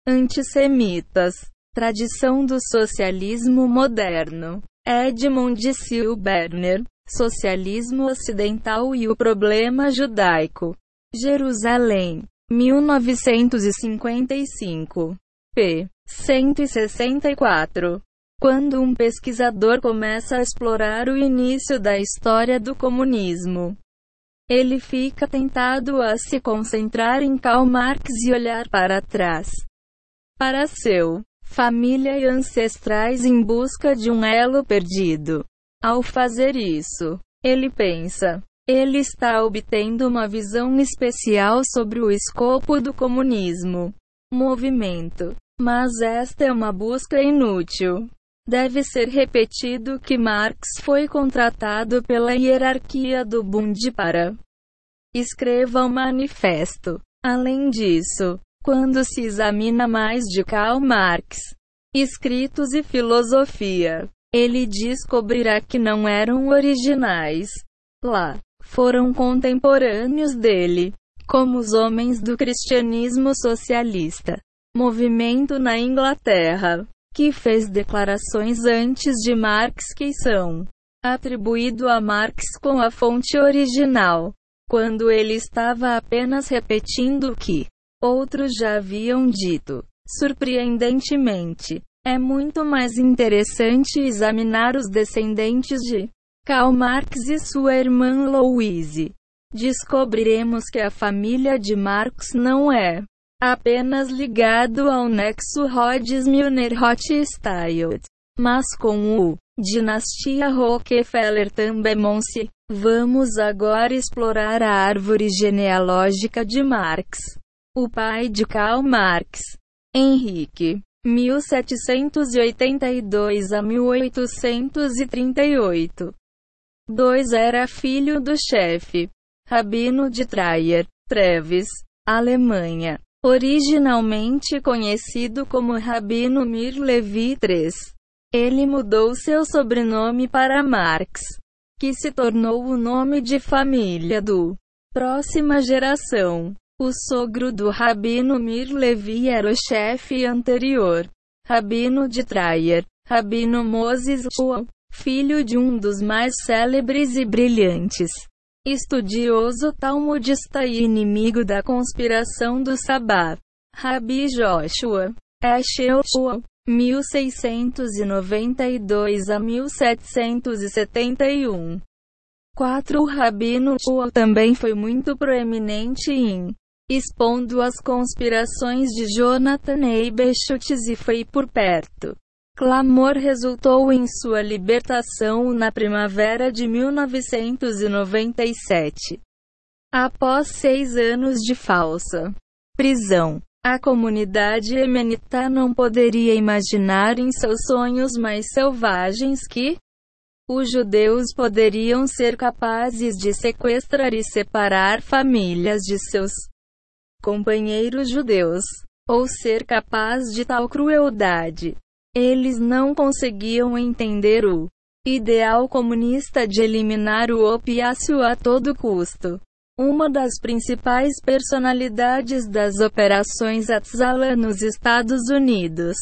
antissemitas. Tradição do socialismo moderno. Edmund Silberner. Socialismo ocidental e o problema judaico. Jerusalém. 1955. p. 164. Quando um pesquisador começa a explorar o início da história do comunismo, ele fica tentado a se concentrar em Karl Marx e olhar para trás. Para seu família e ancestrais em busca de um elo perdido. Ao fazer isso, ele pensa, ele está obtendo uma visão especial sobre o escopo do comunismo. Movimento. Mas esta é uma busca inútil. Deve ser repetido que Marx foi contratado pela hierarquia do Bund para escreva o um manifesto. Além disso, quando se examina mais de Karl Marx, escritos e filosofia, ele descobrirá que não eram originais. Lá, foram contemporâneos dele, como os homens do cristianismo socialista, movimento na Inglaterra, que fez declarações antes de Marx que são atribuído a Marx com a fonte original, quando ele estava apenas repetindo o que outros já haviam dito. Surpreendentemente, é muito mais interessante examinar os descendentes de Karl Marx e sua irmã Louise. Descobriremos que a família de Marx não é apenas ligado ao nexo Rhodes-Milner-Rothschild, mas com o dinastia Rockefeller também se Vamos agora explorar a árvore genealógica de Marx. O pai de Karl Marx, Henrique, 1782 a 1838. 2 era filho do chefe, Rabino de Trayer, Treves, Alemanha. Originalmente conhecido como Rabino Mir Levi III. Ele mudou seu sobrenome para Marx, que se tornou o nome de família do próxima geração. O sogro do Rabino Mir Levi era o chefe anterior, Rabino de Trayer, Rabino Moses Ual, filho de um dos mais célebres e brilhantes estudioso talmudista e inimigo da conspiração do Sabá. Rabi Joshua Eshel 1692 a 1771. 4. O Rabino Ual também foi muito proeminente em expondo as conspirações de Jonathan Eibeschutz e foi por perto. Clamor resultou em sua libertação na primavera de 1997. Após seis anos de falsa prisão, a comunidade emenita não poderia imaginar em seus sonhos mais selvagens que os judeus poderiam ser capazes de sequestrar e separar famílias de seus companheiros judeus, ou ser capaz de tal crueldade. Eles não conseguiam entender o ideal comunista de eliminar o opiáceo a todo custo. Uma das principais personalidades das operações Atzala nos Estados Unidos.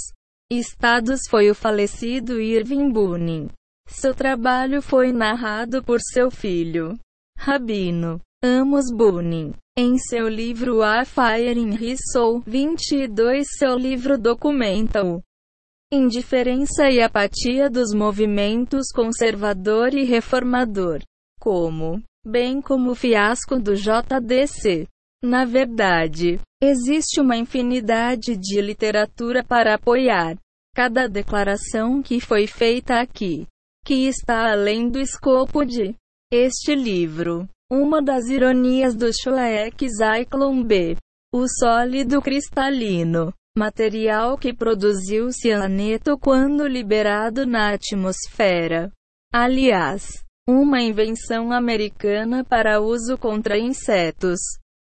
Estados foi o falecido Irving Bunin. Seu trabalho foi narrado por seu filho, Rabino Amos Bunin. Em seu livro A Fire in His Soul 22, seu livro documenta o indiferença e apatia dos movimentos conservador e reformador, como, bem como o fiasco do JDC. Na verdade, existe uma infinidade de literatura para apoiar cada declaração que foi feita aqui, que está além do escopo de este livro. Uma das ironias do Shoek Zyklon B. O sólido cristalino material que produziu cianeto quando liberado na atmosfera. Aliás, uma invenção americana para uso contra insetos,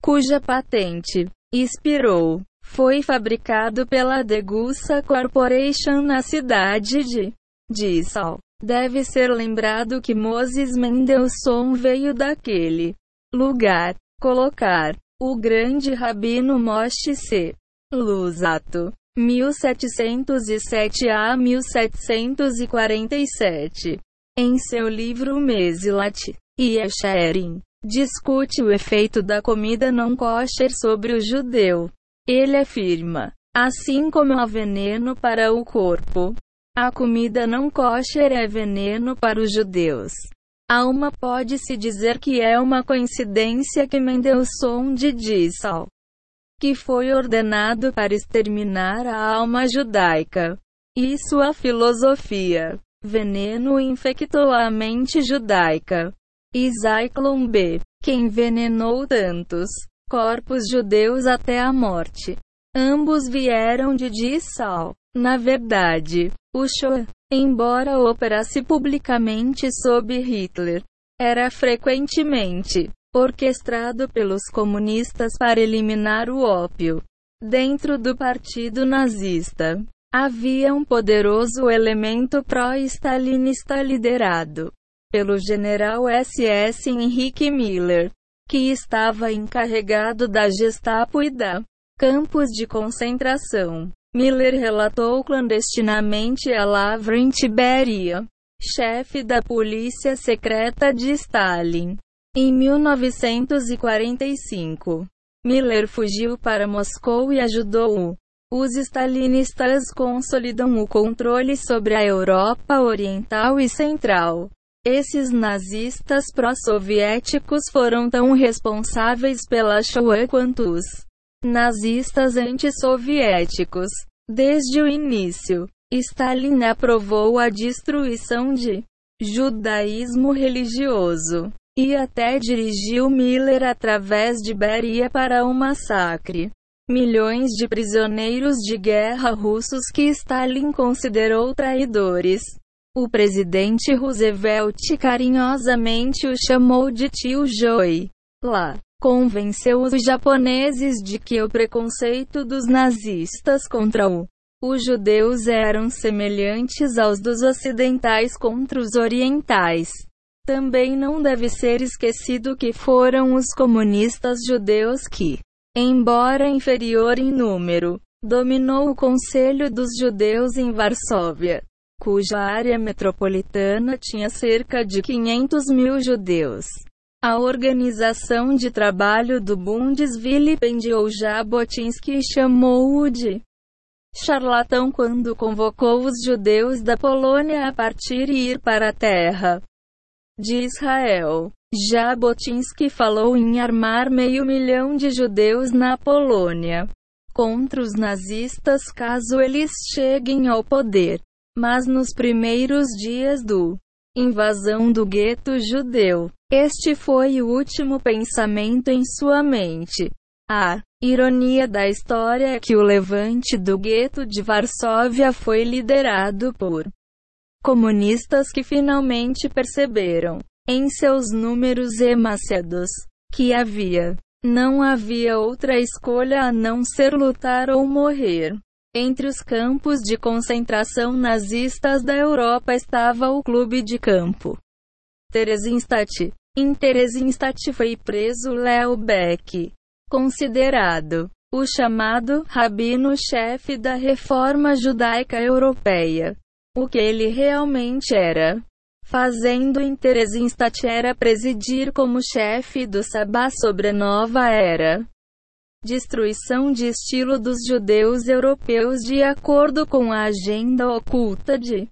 cuja patente expirou, foi fabricado pela Degussa Corporation na cidade de Dissal. Deve ser lembrado que Moses Mendelssohn veio daquele lugar. colocar o grande rabino Moshe C. Lusato, 1707 a 1747, em seu livro Mesilat Esharim, discute o efeito da comida não kosher sobre o judeu. Ele afirma, assim como há veneno para o corpo, a comida não kosher é veneno para os judeus. Alma pode-se dizer que é uma coincidência que Mendelssohn de Dissal, que foi ordenado para exterminar a alma judaica e sua filosofia. Veneno infectou a mente judaica. Zyklon B, que envenenou tantos corpos judeus até a morte. Ambos vieram de Dissal. Na verdade, o Shoah, embora operasse publicamente sob Hitler, era frequentemente orquestrado pelos comunistas para eliminar o ópio. Dentro do partido nazista, havia um poderoso elemento pró-stalinista liderado pelo general SS Henrique Miller, que estava encarregado da Gestapo e da campos de concentração. Miller relatou clandestinamente a Lavrent Beria, chefe da polícia secreta de Stalin. Em 1945, Miller fugiu para Moscou e ajudou os stalinistas consolidam o controle sobre a Europa Oriental e Central. Esses nazistas pró-soviéticos foram tão responsáveis pela Shoah quanto os nazistas antissoviéticos. Desde o início, Stalin aprovou a destruição de judaísmo religioso e até dirigiu Miller através de Beria para o massacre. Milhões de prisioneiros de guerra russos que Stalin considerou traidores. O presidente Roosevelt carinhosamente o chamou de tio Joey. Lá, convenceu os japoneses de que o preconceito dos nazistas contra o os judeus eram semelhantes aos dos ocidentais contra os orientais. Também não deve ser esquecido que foram os comunistas judeus que, embora inferior em número, dominou o Conselho dos Judeus em Varsóvia, cuja área metropolitana tinha cerca de 500 mil judeus. A organização de trabalho do Bundes vilipendiou Jabotinsky e chamou-o de charlatão quando convocou os judeus da Polônia a partir e ir para a terra de Israel. Jabotinsky falou em armar meio milhão de judeus na Polônia contra os nazistas caso eles cheguem ao poder. Mas nos primeiros dias do invasão do gueto judeu, este foi o último pensamento em sua mente. A ironia da história é que o levante do gueto de Varsóvia foi liderado por comunistas que finalmente perceberam, em seus números emaciados, que havia não havia outra escolha a não ser lutar ou morrer. Entre os campos de concentração nazistas da Europa estava o clube de campo Theresienstadt, em Theresienstadt foi preso Leo Beck, considerado o chamado rabino-chefe da reforma judaica europeia. O que ele realmente era. Fazendo em era presidir como chefe do Sabá sobre a nova era. Destruição de estilo dos judeus europeus de acordo com a agenda oculta de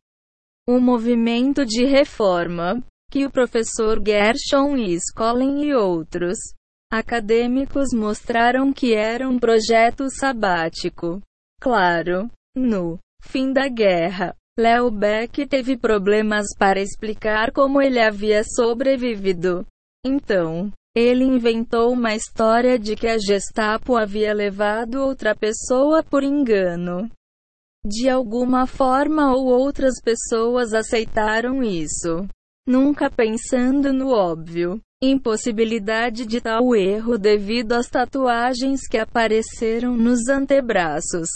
o movimento de reforma que o professor Gershon Skolin e outros acadêmicos mostraram que era um projeto sabático. Claro, no fim da guerra, Leo Beck teve problemas para explicar como ele havia sobrevivido. Então, ele inventou uma história de que a Gestapo havia levado outra pessoa por engano. De alguma forma ou outras pessoas aceitaram isso nunca pensando no óbvio. Impossibilidade de tal erro devido às tatuagens que apareceram nos antebraços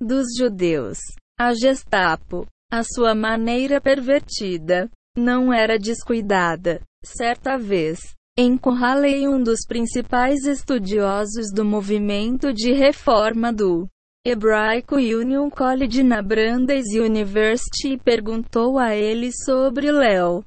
dos judeus. A Gestapo, a sua maneira pervertida, não era descuidada. Certa vez, Encorralei um dos principais estudiosos do movimento de reforma do Hebraico Union College na Brandeis University e perguntou a ele sobre Léo.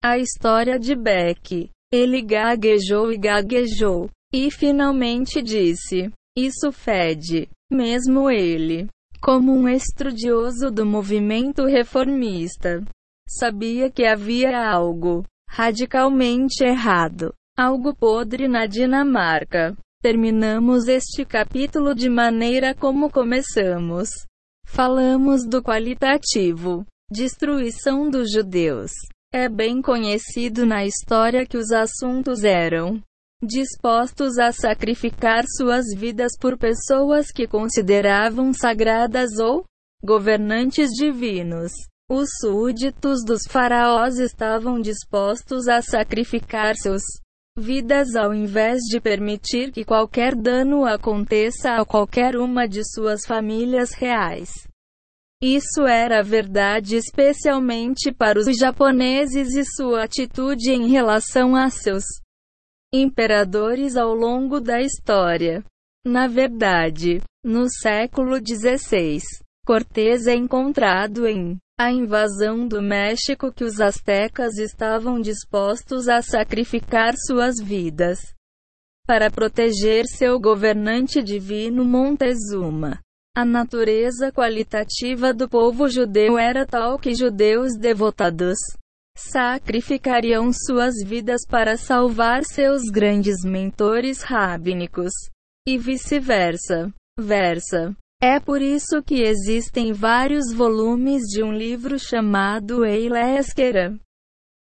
A história de Beck. Ele gaguejou e gaguejou. E finalmente disse: Isso fede. Mesmo ele, como um estudioso do movimento reformista, sabia que havia algo radicalmente errado, algo podre na Dinamarca. Terminamos este capítulo de maneira como começamos. Falamos do qualitativo, destruição dos judeus. É bem conhecido na história que os assuntos eram dispostos a sacrificar suas vidas por pessoas que consideravam sagradas ou governantes divinos. Os súditos dos faraós estavam dispostos a sacrificar seus vidas ao invés de permitir que qualquer dano aconteça a qualquer uma de suas famílias reais. Isso era verdade especialmente para os japoneses e sua atitude em relação a seus imperadores ao longo da história. Na verdade, no século XVI, Cortés é encontrado em a invasão do México que os astecas estavam dispostos a sacrificar suas vidas para proteger seu governante divino Montezuma. A natureza qualitativa do povo judeu era tal que judeus devotados sacrificariam suas vidas para salvar seus grandes mentores rabínicos e vice-versa. Versa. É por isso que existem vários volumes de um livro chamado Eileskera,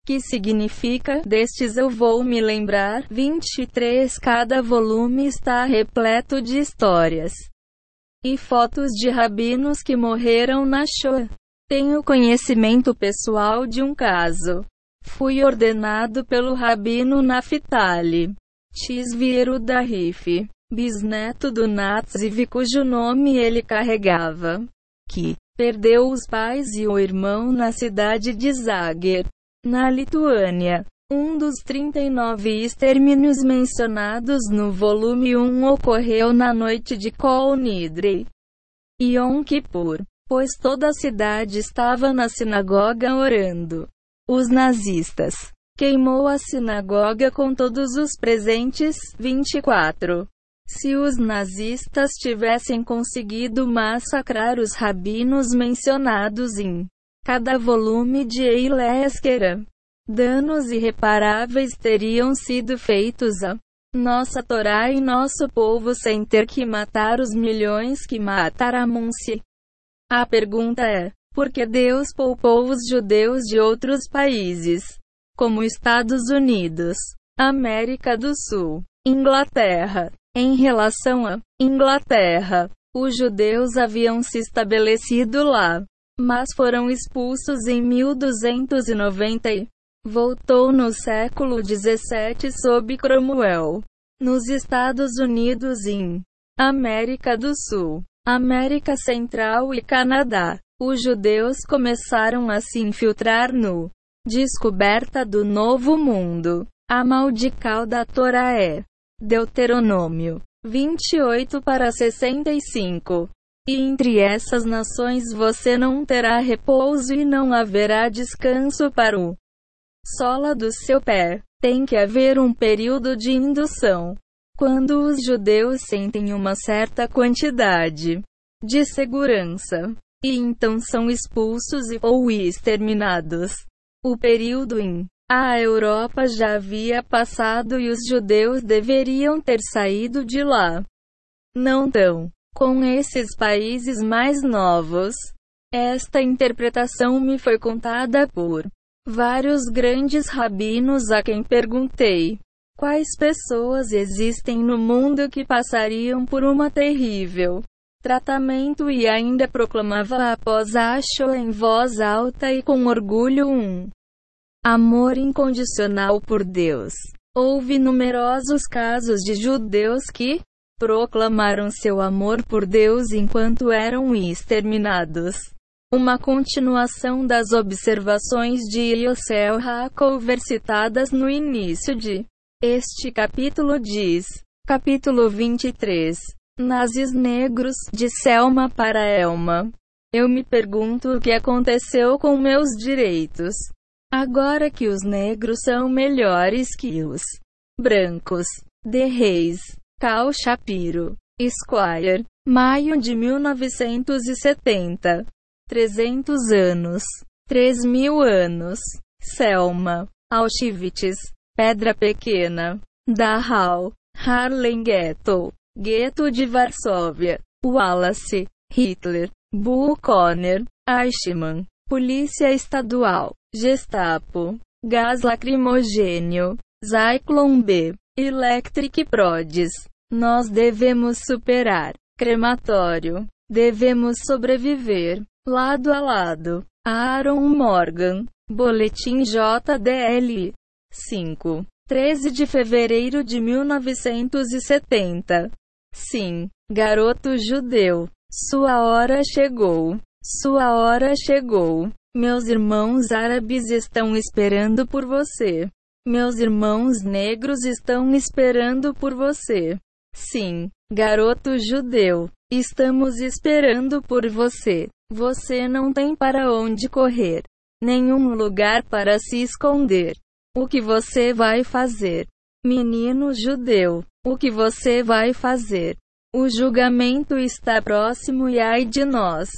que significa, destes eu vou me lembrar, 23 cada volume está repleto de histórias e fotos de rabinos que morreram na Shoah. Tenho conhecimento pessoal de um caso. Fui ordenado pelo rabino Naftali Tisviero da Rif bisneto do Natsif cujo nome ele carregava, que perdeu os pais e o irmão na cidade de Zager, na Lituânia. Um dos 39 extermínios mencionados no volume 1 ocorreu na noite de Kol Nidre, Yom Kippur, pois toda a cidade estava na sinagoga orando. Os nazistas queimou a sinagoga com todos os presentes. 24. Se os nazistas tivessem conseguido massacrar os rabinos mencionados em cada volume de Eile Esquera, danos irreparáveis teriam sido feitos a nossa Torá e nosso povo sem ter que matar os milhões que mataram-se. A pergunta é: por que Deus poupou os judeus de outros países, como Estados Unidos, América do Sul, Inglaterra, em relação à Inglaterra, os judeus haviam se estabelecido lá, mas foram expulsos em 1290 e voltou no século 17 sob Cromwell. Nos Estados Unidos em América do Sul, América Central e Canadá, os judeus começaram a se infiltrar no descoberta do Novo Mundo. A maldical da Torá é Deuteronômio 28 para 65. E entre essas nações você não terá repouso e não haverá descanso para o sola do seu pé. Tem que haver um período de indução. Quando os judeus sentem uma certa quantidade de segurança, e então são expulsos e ou exterminados. O período em a Europa já havia passado e os judeus deveriam ter saído de lá. Não tão. Com esses países mais novos. Esta interpretação me foi contada por vários grandes rabinos a quem perguntei quais pessoas existem no mundo que passariam por uma terrível tratamento e ainda proclamava após Acho em voz alta e com orgulho um Amor incondicional por Deus. Houve numerosos casos de judeus que proclamaram seu amor por Deus enquanto eram exterminados. Uma continuação das observações de Yosel Hakov citadas no início de Este capítulo diz, capítulo 23, Nazis Negros, de Selma para Elma. Eu me pergunto o que aconteceu com meus direitos. Agora que os negros são melhores que os brancos. De Reis, Cal Shapiro, Esquire, maio de 1970. 300 anos. 3 mil anos. Selma, Auschwitz, Pedra Pequena, Dachau, Harlem Ghetto, Gueto de Varsóvia, Wallace, Hitler, Bull Conner, Eichmann, Polícia Estadual, Gestapo, Gás Lacrimogênio, Zyklon B, Electric Prods. Nós devemos superar. Crematório. Devemos sobreviver. Lado a lado. Aaron Morgan. Boletim JDL. 5. 13 de fevereiro de 1970. Sim, garoto judeu. Sua hora chegou. Sua hora chegou. Meus irmãos árabes estão esperando por você. Meus irmãos negros estão esperando por você. Sim, garoto judeu. Estamos esperando por você. Você não tem para onde correr. Nenhum lugar para se esconder. O que você vai fazer? Menino judeu, o que você vai fazer? O julgamento está próximo e ai de nós.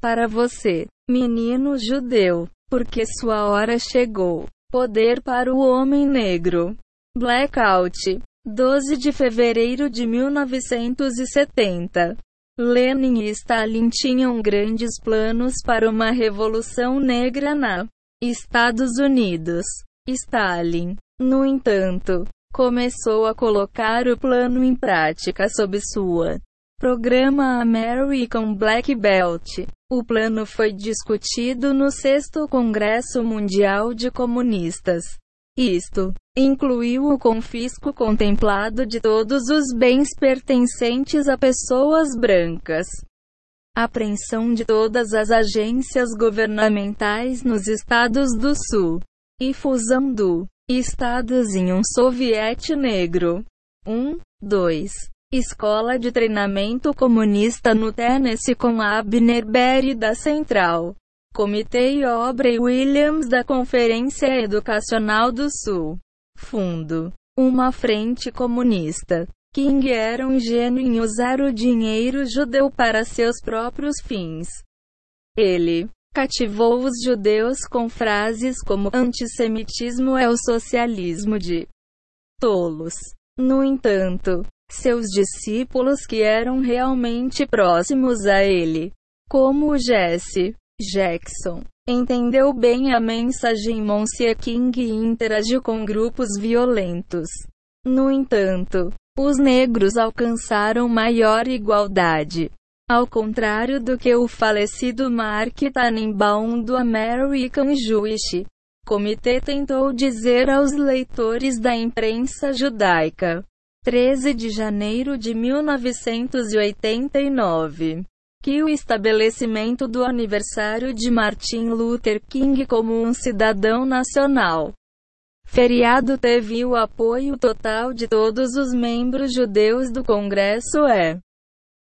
Para você, menino judeu, porque sua hora chegou. Poder para o homem negro. Blackout. 12 de fevereiro de 1970. Lenin e Stalin tinham grandes planos para uma revolução negra na Estados Unidos. Stalin, no entanto, começou a colocar o plano em prática sob sua Programa American Black Belt. O plano foi discutido no sexto Congresso Mundial de Comunistas. Isto incluiu o confisco contemplado de todos os bens pertencentes a pessoas brancas, apreensão de todas as agências governamentais nos estados do Sul e fusão do Estados em um soviete negro. 1, 2. Escola de Treinamento Comunista no Tennessee com Abner Berry da Central. Comitê Aubrey Williams da Conferência Educacional do Sul. Fundo. Uma frente comunista. King era um ingênuo em usar o dinheiro judeu para seus próprios fins. Ele cativou os judeus com frases como antissemitismo é o socialismo de tolos. No entanto, seus discípulos que eram realmente próximos a ele, como Jesse Jackson, entendeu bem a mensagem Monsieur King e interagiu com grupos violentos. No entanto, os negros alcançaram maior igualdade. Ao contrário do que o falecido Mark Tannenbaum do American Jewish Comitê tentou dizer aos leitores da imprensa judaica, 13 de janeiro de 1989, que o estabelecimento do aniversário de Martin Luther King como um cidadão nacional. Feriado teve o apoio total de todos os membros judeus do Congresso é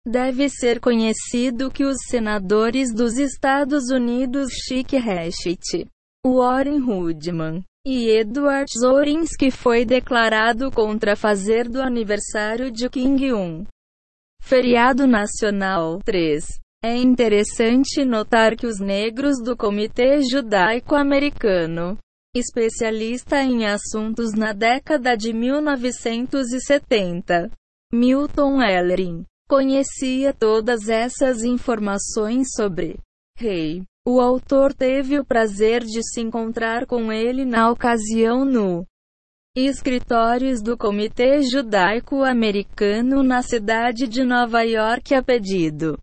Deve ser conhecido que os senadores dos Estados Unidos Chick Hashit, Warren Rudman e Edward Zorinski foi declarado contra fazer do aniversário de King um feriado nacional. 3. É interessante notar que os negros do Comitê Judaico-Americano, especialista em assuntos na década de 1970, Milton Ellerin, conhecia todas essas informações sobre Rei. O autor teve o prazer de se encontrar com ele na ocasião no escritórios do Comitê Judaico-Americano na cidade de Nova York a pedido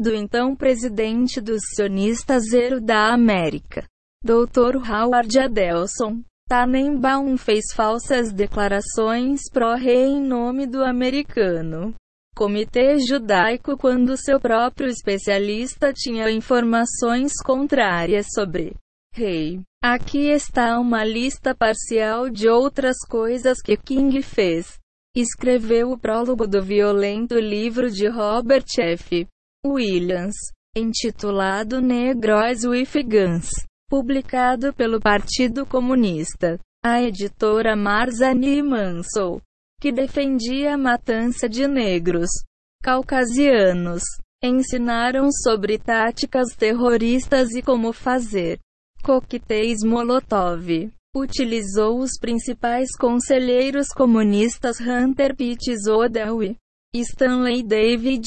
do então presidente dos sionistas Zero da América, Dr. Howard Adelson. Tannenbaum fez falsas declarações pró-rei em nome do americano. Comitê Judaico quando seu próprio especialista tinha informações contrárias sobre Rei. Aqui está uma lista parcial de outras coisas que King fez. Escreveu o prólogo do violento livro de Robert F. Williams, intitulado Negroes with Guns, publicado pelo Partido Comunista. A editora Marzani Mansell, que defendia a matança de negros caucasianos, ensinaram sobre táticas terroristas e como fazer coquetéis Molotov. Utilizou os principais conselheiros comunistas Hunter Pitt Zodel e Stanley David